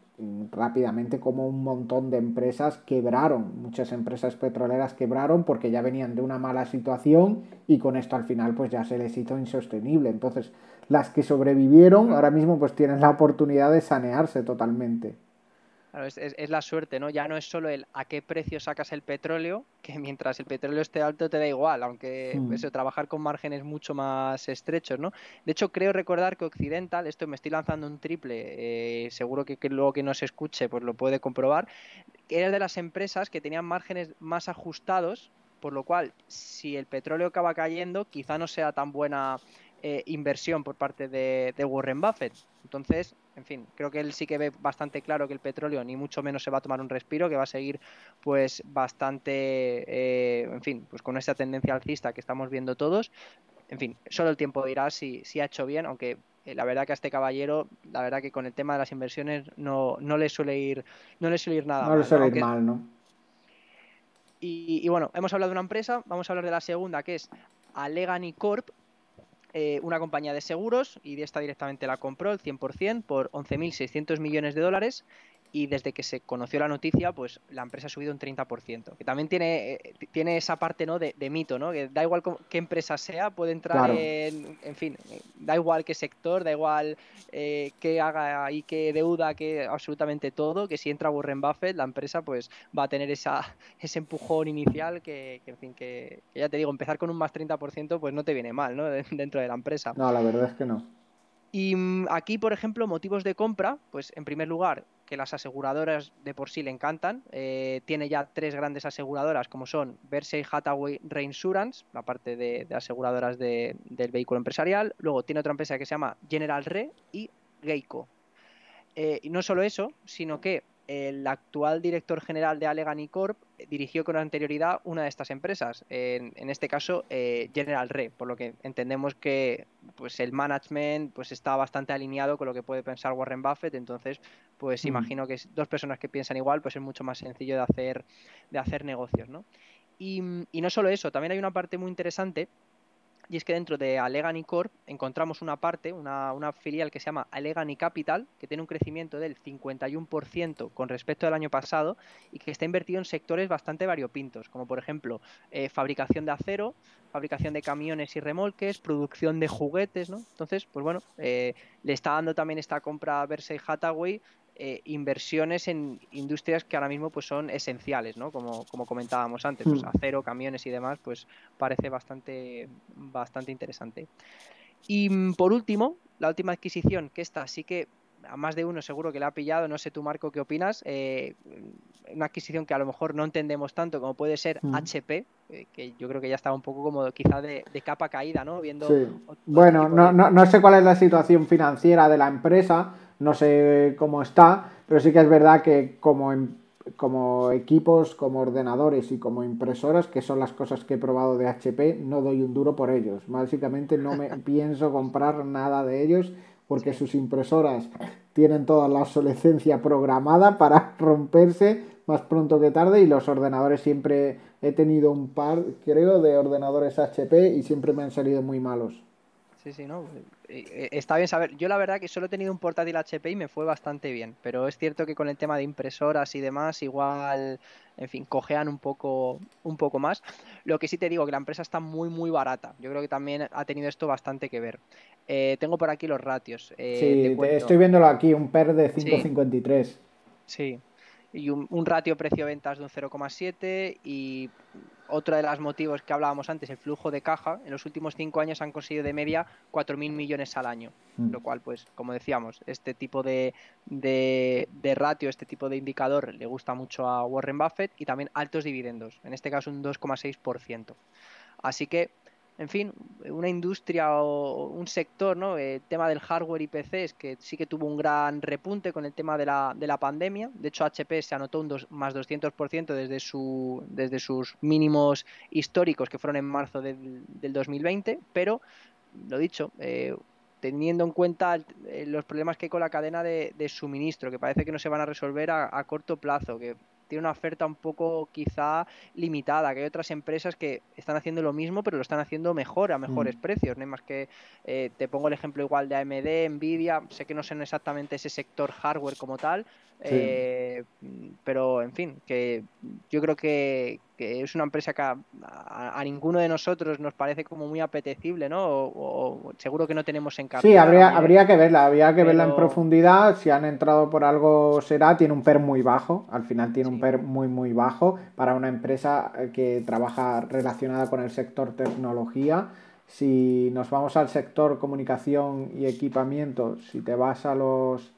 rápidamente como un montón de empresas quebraron, muchas empresas petroleras quebraron porque ya venían de una mala situación y con esto al final pues ya se les hizo insostenible. Entonces las que sobrevivieron ahora mismo pues tienen la oportunidad de sanearse totalmente es, la suerte, ¿no? Ya no es solo el a qué precio sacas el petróleo, (laughs) que mientras el petróleo esté alto te da igual, aunque mm. eso, trabajar con márgenes mucho más estrechos, ¿no? De hecho, creo recordar que Occidental, esto me estoy lanzando un triple, eh, seguro que, luego que no se escuche pues lo puede comprobar, que era de las empresas que tenían márgenes más ajustados, por lo cual, si el petróleo acaba cayendo, quizá no sea tan buena eh, inversión por parte de, de Warren Buffett. Entonces, en fin, creo que él sí que ve bastante claro que el petróleo ni mucho menos se va a tomar un respiro, que va a seguir pues bastante, eh, en fin, pues con esa tendencia alcista que estamos viendo todos. En fin, solo el tiempo dirá si, si ha hecho bien, aunque eh, la verdad que a este caballero, la verdad que con el tema de las inversiones no, no le suele ir, no le suele ir nada no mal. Le suele ir mal, ¿no? Y, y, bueno, hemos hablado de una empresa, vamos a hablar de la segunda, que es Alegany Corp, eh, una compañía de seguros y esta directamente la compró el 100% por 11.600 millones de dólares y desde que se conoció la noticia, pues la empresa ha subido un 30%, que también tiene, eh, tiene esa parte ¿no? de, mito, ¿no? que da igual qué empresa sea, puede entrar en, en fin, da igual qué sector, da igual eh, qué haga y qué deuda, que absolutamente todo, que si entra Warren Buffett, la empresa pues va a tener esa, (laughs) ese empujón inicial que, en fin, que, que, ya te digo, empezar con un más 30% pues no te viene mal, ¿no? (laughs) dentro de la empresa. No, la verdad es que no. Y mm, aquí, por ejemplo, motivos de compra, pues en primer lugar, que las aseguradoras de por sí le encantan. Eh, tiene ya tres grandes aseguradoras como son Berkshire Hathaway Reinsurance, la parte de, aseguradoras del vehículo empresarial. Luego tiene otra empresa que se llama General Re y Geico. Eh, y no solo eso, sino que el actual director general de Alleghany Corp dirigió con anterioridad una de estas empresas, en, este caso eh, General Re, por lo que entendemos que pues el management pues está bastante alineado con lo que puede pensar Warren Buffett, entonces pues mm. imagino que dos personas que piensan igual pues es mucho más sencillo de hacer de hacer negocios, ¿no? Y, y no solo eso, también hay una parte muy interesante y es que dentro de Alleghany Corp encontramos una parte, una, filial que se llama Alleghany Capital, que tiene un crecimiento del 51% con respecto al año pasado y que está invertido en sectores bastante variopintos, como por ejemplo eh, fabricación de acero, fabricación de camiones y remolques, producción de juguetes, ¿no? Entonces, pues bueno, eh, le está dando también esta compra a Versailles Hathaway eh, inversiones en industrias que ahora mismo pues son esenciales, ¿no? Como, como comentábamos antes, pues hmm. acero, camiones y demás, pues parece bastante, bastante interesante. Y mm, por último, la última adquisición, que esta sí que a más de uno seguro que le ha pillado, no sé tú Marco, ¿qué opinas? Eh, una adquisición que a lo mejor no entendemos tanto como puede ser HP, eh, que yo creo que ya estaba un poco como quizá de, capa caída, ¿no? Viendo bueno, no, no, no sé cuál es la situación financiera de la empresa, no sé cómo está, pero sí que es verdad que como, em, como equipos, como ordenadores y como impresoras, que son las cosas que he probado de HP, no doy un duro por ellos. Básicamente no me (laughs) pienso comprar nada de ellos porque sus impresoras tienen toda la obsolescencia programada para (laughs) romperse más pronto que tarde y los ordenadores siempre he tenido un par, creo, de ordenadores HP y siempre me han salido muy malos. Sí, sí, no. Eh, eh, está bien saber. Yo la verdad que solo he tenido un portátil HP y me fue bastante bien, pero es cierto que con el tema de impresoras y demás, igual, en fin, cojean un poco, un poco más. Lo que sí te digo que la empresa está muy, muy barata. Yo creo que también ha tenido esto bastante que ver. Eh, tengo por aquí los ratios. sí, estoy viéndolo aquí, un PER de 5.53. Sí. Y un, un ratio precio-ventas de un 0,7 y otro de los motivos que hablábamos antes, el flujo de caja, en los últimos cinco años han conseguido de media 4.000 millones al año, mm. lo cual, pues, como decíamos, este tipo de, de, de, ratio, este tipo de indicador le gusta mucho a Warren Buffett y también altos dividendos, en este caso un 2,6%. Así que en fin, una industria o un sector, ¿no? El tema del hardware y PCs que sí que tuvo un gran repunte con el tema de la, de la pandemia. De hecho, HP se anotó un dos, más 200% desde, su, desde sus mínimos históricos que fueron en marzo del, del 2020, pero, lo dicho, eh, teniendo en cuenta eh, los problemas que hay con la cadena de, suministro, que parece que no se van a resolver a, a corto plazo, que tiene una oferta un poco quizá limitada, que hay otras empresas que están haciendo lo mismo, pero lo están haciendo mejor, a mejores mm. precios, no hay más que, eh, te pongo el ejemplo igual de AMD, Nvidia, sé que no son exactamente ese sector hardware como tal, eh, pero en fin, que yo creo que, es una empresa que a, ninguno de nosotros nos parece como muy apetecible, ¿no? O, seguro que no tenemos en cartera. Sí, habría, habría que verla, habría que verla en profundidad. Si han entrado por algo será, tiene un PER muy bajo, al final tiene un PER muy muy bajo para una empresa eh, que trabaja relacionada con el sector tecnología. Si nos vamos al sector comunicación y equipamiento, si te vas a los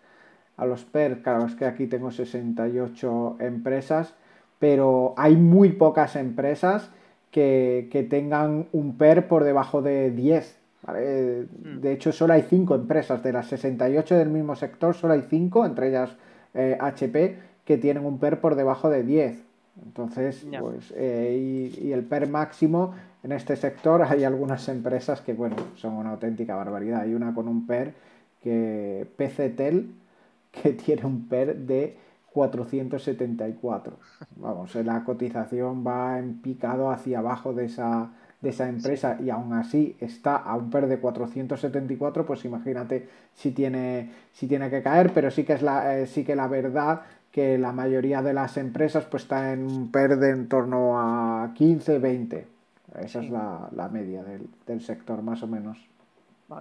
a los PER, claro, es que aquí tengo 68 empresas, pero hay muy pocas empresas que, tengan un PER por debajo de 10. Mm. De hecho, solo hay 5 empresas de las 68 del mismo sector, solo hay 5, entre ellas HP, eh, que tienen un PER por debajo de 10. Entonces, pues, eh, y, y, el PER máximo en este sector hay algunas empresas que, bueno, son una auténtica barbaridad. Hay una con un PER que PCTEL que tiene un PER de 474. Vamos, la cotización va en picado hacia abajo de esa, de esa empresa y aún así está a un PER de 474, pues imagínate si tiene, si tiene que caer, pero sí que es la, eh, sí que la verdad que la mayoría de las empresas pues está en un PER de en torno a 15, 20. Esa es la, la media del, del sector más o menos.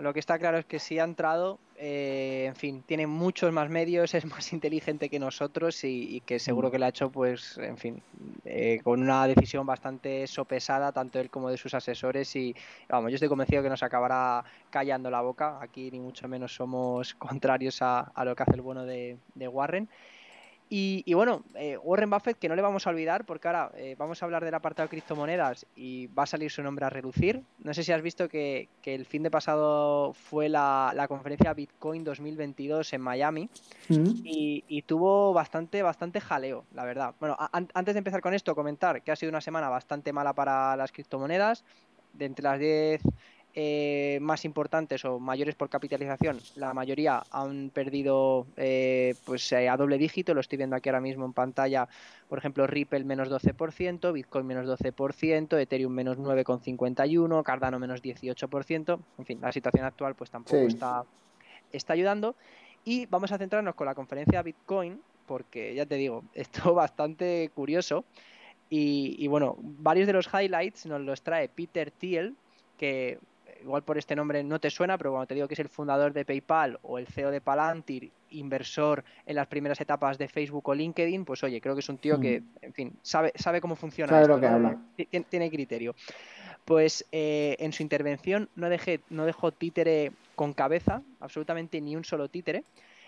Lo que está claro es que si ha entrado, eh, en fin, tiene muchos más medios, (laughs) es más inteligente que nosotros y, que seguro mm. que lo ha hecho, pues, en fin, eh, con una decisión bastante sopesada, tanto él como de sus asesores. Y vamos, yo estoy convencido que nos acabará callando la boca. Aquí ni mucho menos somos (laughs) contrarios a, lo que hace el bueno de Warren. Y, bueno, eh, Warren Buffett, que no le vamos a olvidar, porque ahora eh, vamos a hablar del apartado de criptomonedas y va a salir su nombre a relucir. No sé si has visto que, el fin de pasado fue la, conferencia Bitcoin 2022 en Miami mm. y, tuvo bastante, bastante jaleo, la verdad. Bueno, antes de empezar con esto, comentar que ha sido una semana bastante mala para las criptomonedas. De entre las 10 eh, más importantes o mayores por capitalización, la mayoría han perdido eh, pues eh, a doble dígito, lo estoy viendo aquí ahora mismo en pantalla, por ejemplo Ripple menos 12%, Bitcoin menos 12%, Ethereum menos 9,51%, Cardano menos 18%, en fin, la situación actual pues tampoco está, está ayudando. Y vamos a centrarnos con la conferencia Bitcoin, porque ya te digo, (laughs) esto bastante curioso. Y, y, bueno, varios de los highlights nos los trae Peter Thiel, que igual por este nombre no te suena, pero cuando te digo que es el fundador de PayPal o el CEO de Palantir, inversor en las primeras etapas de Facebook o LinkedIn, pues oye, creo que es un tío que, mm. en fin, sabe, sabe cómo funciona. Sabe lo que habla. Tiene, criterio. Pues eh, en su intervención no, dejé, no dejó títere con cabeza, absolutamente ni un solo títere.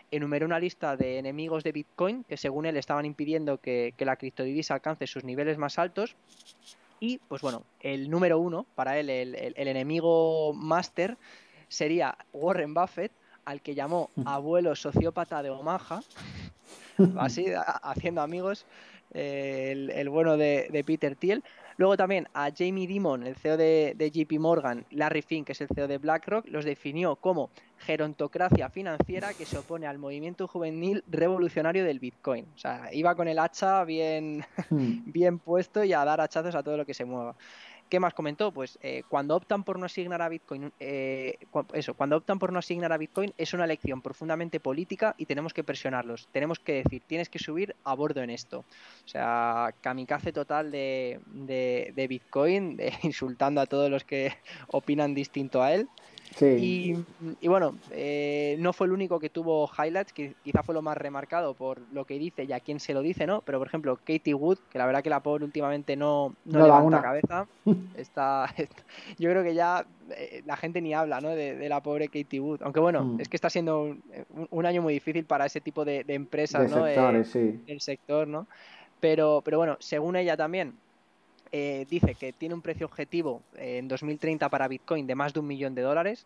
enumeró una lista de enemigos de Bitcoin que según él estaban impidiendo que, que la criptodivisa alcance sus niveles más altos. Y pues bueno, el número uno, para él, el, el, el enemigo máster, sería Warren Buffett, al que llamó (laughs) abuelo sociópata de Omaha, así, haciendo amigos, eh, el, el, bueno de, de, Peter Thiel. Luego también a Jamie Dimon, el CEO de, de, JP Morgan, Larry Fink, que es el CEO de BlackRock, los definió como gerontocracia financiera que se opone al movimiento juvenil revolucionario del Bitcoin. O sea, iba con el hacha bien, hmm. (laughs) bien puesto y a dar hachazos a todo lo que se mueva. ¿Qué más comentó? Pues eh, cuando optan por no asignar a Bitcoin, eh, eso, cuando optan por no asignar a Bitcoin es una elección profundamente política y tenemos que presionarlos. Tenemos que decir, tienes que subir a bordo en esto. O sea, kamikaze total de, de, de Bitcoin, de, (laughs) insultando a todos los que (laughs) opinan distinto a él. Sí. Y, y, bueno, eh, no fue el único que tuvo highlights, que quizá fue lo más remarcado por lo que dice y a quién se lo dice, ¿no? Pero por ejemplo, Katie Wood, que la verdad que la pobre últimamente no, no, no levanta la cabeza, (laughs) está, está, yo creo que ya eh, la gente ni habla, ¿no? De, de, la pobre Katie Wood. Aunque bueno, mm. es que está siendo un, un, año muy difícil para ese tipo de, de empresas, de ¿no? Sectores, eh, sí. El sector, ¿no? Pero, pero bueno, según ella también, eh, dice que tiene un precio objetivo eh, en 2030 para Bitcoin de más de un millón de dólares.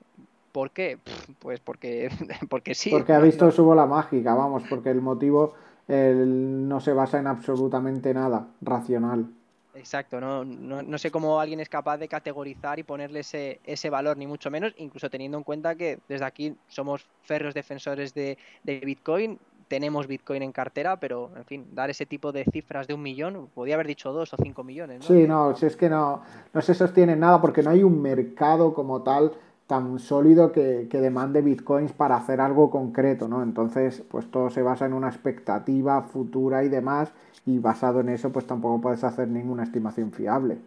¿Por qué? Pues porque, (laughs) porque sí. Porque ha visto su bola mágica, vamos, porque el motivo el, no se basa en absolutamente nada racional. Exacto, no, no, no, sé cómo alguien es capaz de categorizar y ponerle ese, ese, valor, ni mucho menos, incluso teniendo en cuenta que desde aquí somos ferros defensores de, de Bitcoin, tenemos Bitcoin en cartera, pero en fin, dar ese tipo de cifras de un millón, podía haber dicho dos o cinco millones. ¿no? Sí, no, si es que no, no se sostiene nada porque no hay un mercado como tal tan sólido que, que, demande bitcoins para hacer algo concreto, ¿no? Entonces, pues todo se basa en una expectativa futura y demás, y basado en eso, pues tampoco puedes hacer ninguna estimación fiable.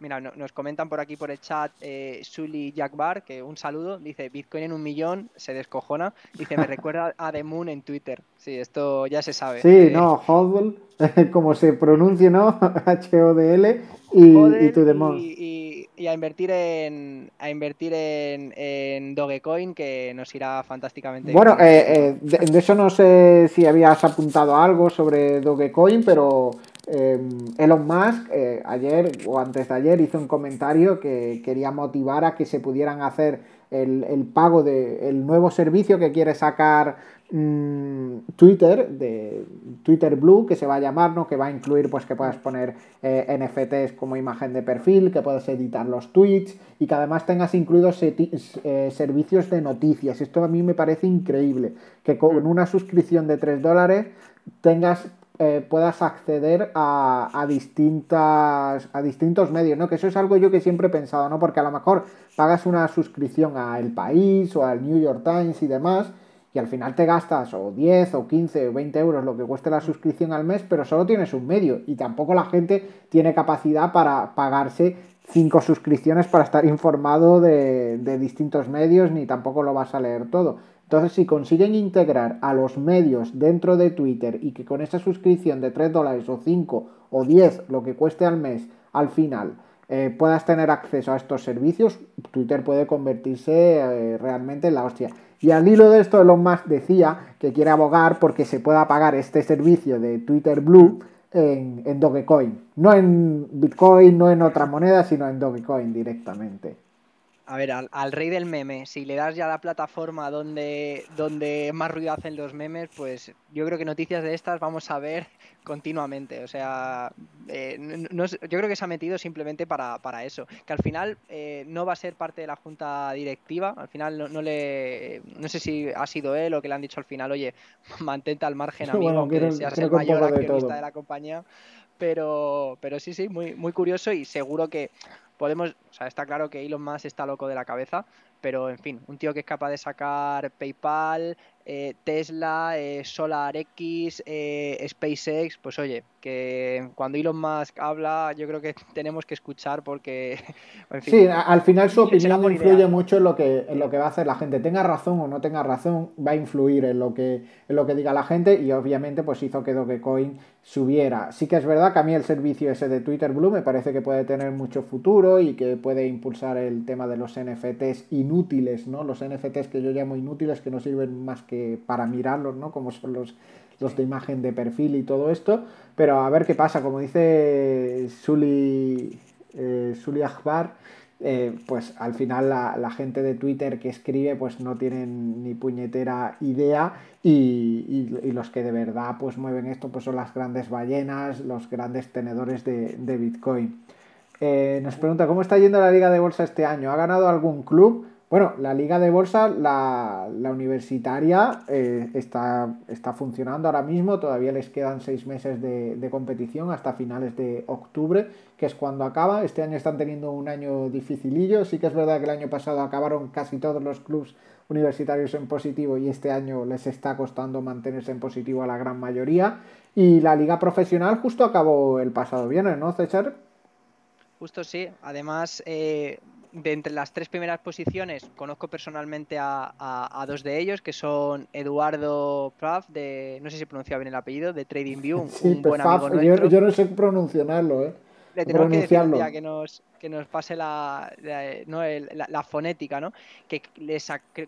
Mira, no, nos comentan por aquí por el chat eh, Sully Jackbar, que un saludo, dice Bitcoin en un millón, se descojona, dice me (laughs) recuerda a The Moon en Twitter. Sí, esto ya se sabe. Sí, eh, no, Hodl, (laughs) como se pronuncia, ¿no? (laughs) H-O-D-L y, y To The Moon. Y, y, y, a invertir en a invertir en, en, Dogecoin, que nos irá fantásticamente. Bueno, eh, eh, de, de, eso no sé si habías apuntado algo sobre Dogecoin, pero eh, Elon Musk eh, ayer o antes de ayer hizo un comentario que quería motivar a que se pudieran hacer el, el pago del de, nuevo servicio que quiere sacar mmm, Twitter, de Twitter Blue, que se va a llamar, ¿no? que va a incluir pues que puedas poner eh, NFTs como imagen de perfil, que puedes editar los tweets y que además tengas incluidos eh, servicios de noticias. Esto a mí me parece increíble, que con una suscripción de 3 dólares tengas eh, puedas acceder a, distintas, a distintos medios, ¿no? Que eso es algo yo que siempre he pensado, ¿no? Porque a lo mejor pagas una suscripción a El País o al New York Times y demás, y al final te gastas o 10 o 15 o 20 euros lo que cueste la suscripción al mes, pero solo tienes un medio y tampoco la gente tiene capacidad para pagarse cinco suscripciones para estar informado de distintos medios, ni tampoco lo vas a leer todo. Entonces, si consiguen integrar a los medios dentro de Twitter y que con esa suscripción de 3 dólares o 5 o 10, lo que cueste al mes, al final, eh, puedas tener acceso a estos servicios, Twitter puede convertirse eh, realmente en la hostia. Y al hilo de esto, Elon Musk decía que quiere abogar porque se pueda pagar este servicio de Twitter Blue en, en Dogecoin. No en Bitcoin, no en otra moneda, sino en Dogecoin directamente a ver, al, al, rey del meme, si le das ya la plataforma donde, donde más ruido hacen los memes, pues yo creo que noticias de estas vamos a ver continuamente. O sea, eh, no, yo creo que se ha metido simplemente para, para eso. Que al final eh, no va a ser parte de la junta directiva. Al final no, no, le. No sé si ha sido él o que le han dicho al final, oye, mantente al margen, amigo, bueno, aunque quiero, seas el mayor accionista de, de la compañía. Pero, pero sí, sí, muy, muy curioso y seguro que podemos, o sea, está claro que Elon Musk está loco de la cabeza, pero en fin, un tío que es capaz de sacar PayPal, eh, Tesla, eh, SolarX, eh, SpaceX, pues oye, que cuando Elon Musk habla, yo creo que tenemos que escuchar porque. (laughs) sí, al final su opinión influye mucho en lo, que, en lo que va a hacer la gente. Tenga razón o no tenga razón, va a influir en lo que, en lo que diga la gente y obviamente pues hizo que Dogecoin subiera. Sí que es verdad que a mí el servicio ese de Twitter Blue me parece que puede tener mucho futuro y que puede impulsar el tema de los NFTs inútiles, ¿no? Los NFTs que yo llamo inútiles que no sirven más que para mirarlos, ¿no? Como son los los de imagen de perfil y todo esto, pero a ver qué pasa, como dice Suli, eh, Akbar, eh, pues al final la, gente de Twitter que escribe pues no tienen ni puñetera idea y, los que de verdad pues mueven esto pues son las grandes ballenas, los grandes tenedores de, Bitcoin. Eh, nos pregunta, ¿cómo está yendo la liga de bolsa este año? ¿Ha ganado algún club? Bueno, la liga de bolsa, la, universitaria, eh, está, está, funcionando ahora mismo, todavía les quedan seis meses de, competición hasta finales de octubre, que es cuando acaba. Este año están teniendo un año dificilillo, sí que es verdad que el año pasado acabaron casi todos los clubes universitarios en positivo y este año les está costando mantenerse en positivo a la gran mayoría. Y la liga profesional justo acabó el pasado viernes, ¿no, César? Justo sí, además eh, de entre las tres primeras posiciones, conozco personalmente a, dos de ellos, que son Eduardo Pfaff, de, no sé si pronuncia bien el apellido, de TradingView, (laughs) un buen amigo nuestro. Yo, no sé pronunciarlo, ¿eh? Le tenemos que decir día que nos, que nos pase la, la, fonética, ¿no? Que le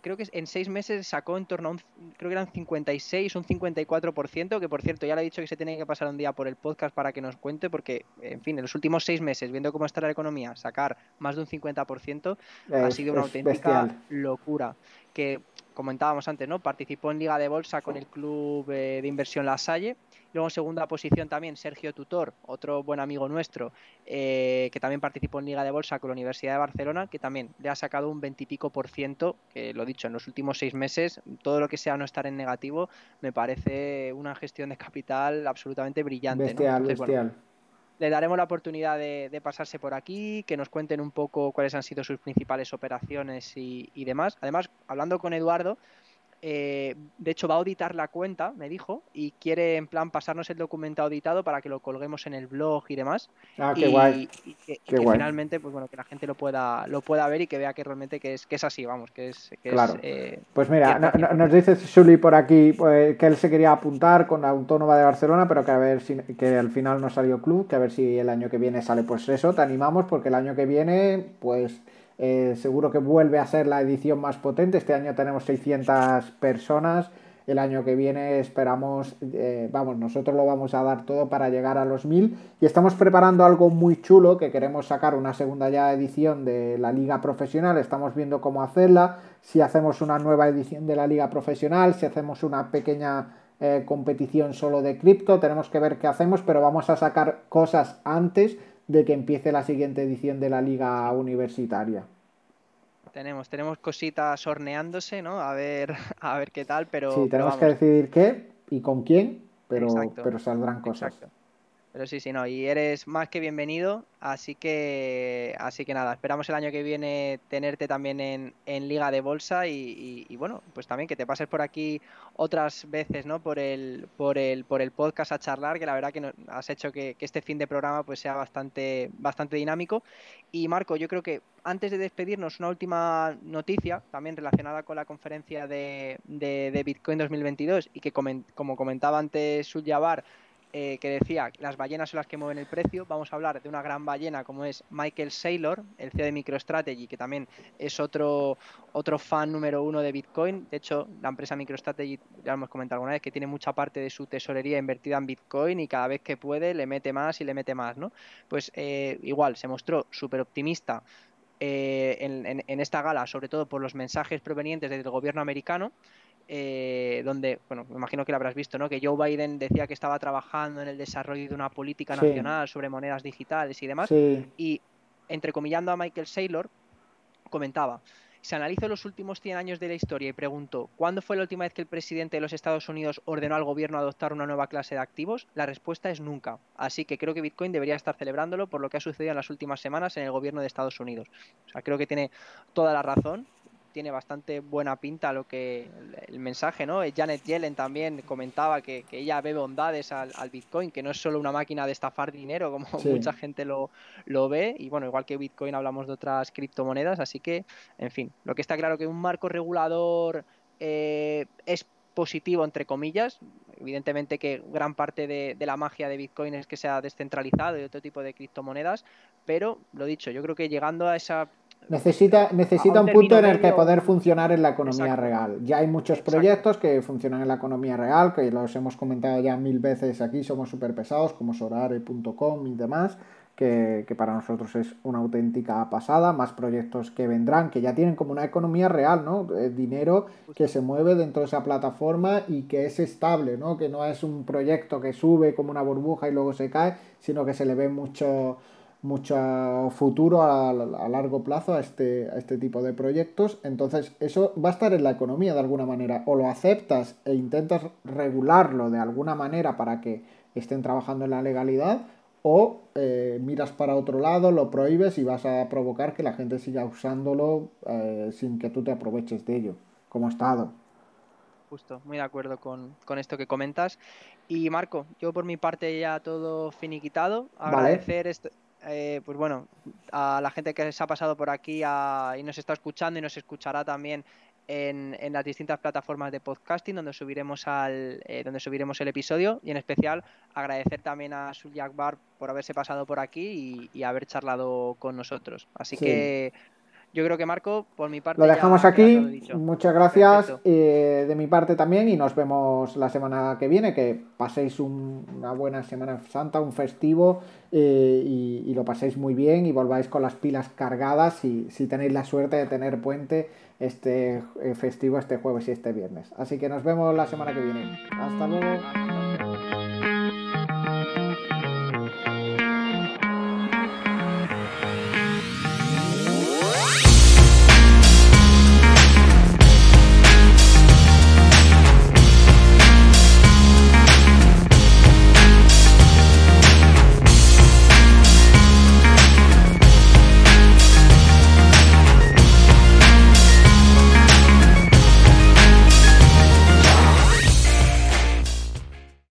creo que en seis meses sacó en torno a un, creo que eran 56, un 54%, que por cierto ya le he dicho que se tiene que pasar un día por el podcast para que nos cuente, porque, en fin, en los últimos seis meses, viendo cómo está la economía, sacar más de un 50% ha sido una auténtica locura. Que comentábamos antes, ¿no? Participó en Liga de Bolsa con el club eh, de inversión La Salle Luego en segunda posición también Sergio Tutor, otro buen amigo nuestro, eh, que también participó en Liga de Bolsa con la Universidad de Barcelona, que también le ha sacado un veintipico por ciento, que lo dicho, en los últimos seis meses, todo lo que sea no estar en negativo, me parece una gestión de capital absolutamente brillante. Bestial, bestial. le daremos la oportunidad de, pasarse por aquí, que nos cuenten un poco cuáles han sido sus principales operaciones y, y demás. Además, hablando con Eduardo, eh, de hecho, va a auditar la cuenta, me dijo, y quiere en plan pasarnos el documento auditado para que lo colguemos en el blog y demás. Ah, qué guay. Y que, finalmente, pues bueno, que la gente lo pueda, lo pueda ver y que vea que realmente que es, que es así, vamos, que es. claro. Eh, pues mira, nos dice Sully por aquí pues, que él se quería apuntar con la Autónoma de Barcelona, pero que a ver si que al final no salió club, que a ver si el año que viene sale. Pues eso, te animamos porque el año que viene, pues eh, seguro que vuelve a ser la edición más potente. Este año tenemos 600 personas. El año que viene esperamos, eh, vamos, nosotros lo vamos a dar todo para llegar a los 1000 y estamos preparando algo muy chulo que queremos sacar una segunda ya edición de la liga profesional. Estamos viendo cómo hacerla, si hacemos una nueva edición de la liga profesional, si hacemos una pequeña eh, competición solo de cripto, tenemos que ver qué hacemos, pero vamos a sacar cosas antes de que empiece la siguiente edición de la liga universitaria. Tenemos, tenemos cositas horneándose, ¿no? A ver, (laughs) a ver qué tal, pero. Sí, tenemos que decidir qué y con quién, pero, pero saldrán cosas. Pero sí, sí, no, y eres más que bienvenido, así que así que nada, esperamos el año que viene tenerte también en, en Liga de Bolsa y, bueno, pues también que te pases por aquí otras veces, ¿no? Por el, por el, por el podcast a charlar, que la verdad que has hecho que, este fin de programa pues sea bastante, bastante dinámico. Y Marco, yo creo que antes de despedirnos, una última noticia, también relacionada con la conferencia de, Bitcoin 2022, y que como comentaba antes Suyabar, eh, que decía las ballenas son las que mueven el precio. Vamos a hablar de una gran ballena como es Michael Saylor, el CEO de MicroStrategy, que también es otro, otro fan número uno de Bitcoin. De hecho, la empresa MicroStrategy, ya hemos comentado alguna vez, que tiene mucha parte de su tesorería invertida en Bitcoin y cada vez que puede le mete más y le mete más, ¿no? Pues eh, igual, se mostró súper optimista eh, en, esta gala, sobre todo por los mensajes provenientes del gobierno americano, eh, donde, bueno, me imagino que lo habrás visto, ¿no? Que Joe Biden decía que estaba trabajando en el desarrollo de una política nacional sobre monedas digitales y demás. Y, entrecomillando a Michael Saylor, comentaba, se analizó los últimos 100 años de la historia y preguntó, ¿cuándo fue la última vez que el presidente de los Estados Unidos ordenó al gobierno adoptar una nueva clase de activos? La respuesta es nunca. Así que creo que Bitcoin debería estar celebrándolo por lo que ha sucedido en las últimas semanas en el gobierno de Estados Unidos. O sea, creo que tiene toda la razón tiene bastante buena pinta lo que el, mensaje, ¿no? Janet Yellen también comentaba que, ella ve bondades al, Bitcoin, que no es solo una máquina de estafar dinero, como mucha gente lo, lo ve. Y bueno, igual que Bitcoin hablamos de otras criptomonedas, así que, en fin, lo que está claro que un marco regulador eh, es positivo, entre comillas. Evidentemente que gran parte de, la magia de Bitcoin es que sea descentralizado y otro tipo de criptomonedas, pero lo dicho, yo creo que llegando a esa Necesita, necesita un, punto en el que poder funcionar en la economía real. Ya hay muchos proyectos que funcionan en la economía real, que los hemos comentado ya mil veces aquí, somos súper pesados, como Sorare.com y demás, que, para nosotros es una auténtica pasada, más proyectos que vendrán, que ya tienen como una economía real, ¿no? dinero que se mueve dentro de esa plataforma y que es estable, ¿no? Que no es un proyecto que sube como una burbuja y luego se cae, sino que se le ve mucho mucho futuro a, largo plazo a este, a este tipo de proyectos. Entonces, eso va a estar en la economía de alguna manera. O lo aceptas e intentas regularlo de alguna manera para que estén trabajando en la legalidad, o eh, miras para otro lado, lo prohíbes y vas a provocar que la gente siga usándolo eh, sin que tú te aproveches de ello, como Estado. Justo, muy de acuerdo con, esto que comentas. Y Marco, yo por mi parte ya todo finiquitado. Agradecer este, eh, pues bueno, a la gente que se ha pasado por aquí y nos está escuchando y nos escuchará también en, las distintas plataformas de podcasting donde subiremos al eh, donde subiremos el episodio y en especial agradecer también a Sul Bar por haberse pasado por aquí y, haber charlado con nosotros. Así que yo creo que Marco, por mi parte. Lo dejamos aquí. Muchas gracias eh, de mi parte también y nos vemos la semana que viene. Que paséis una buena Semana Santa, un festivo eh, y, lo paséis muy bien y volváis con las pilas cargadas si, si tenéis la suerte de tener puente este eh, festivo este jueves y este viernes. Así que nos vemos la semana que viene. Hasta luego.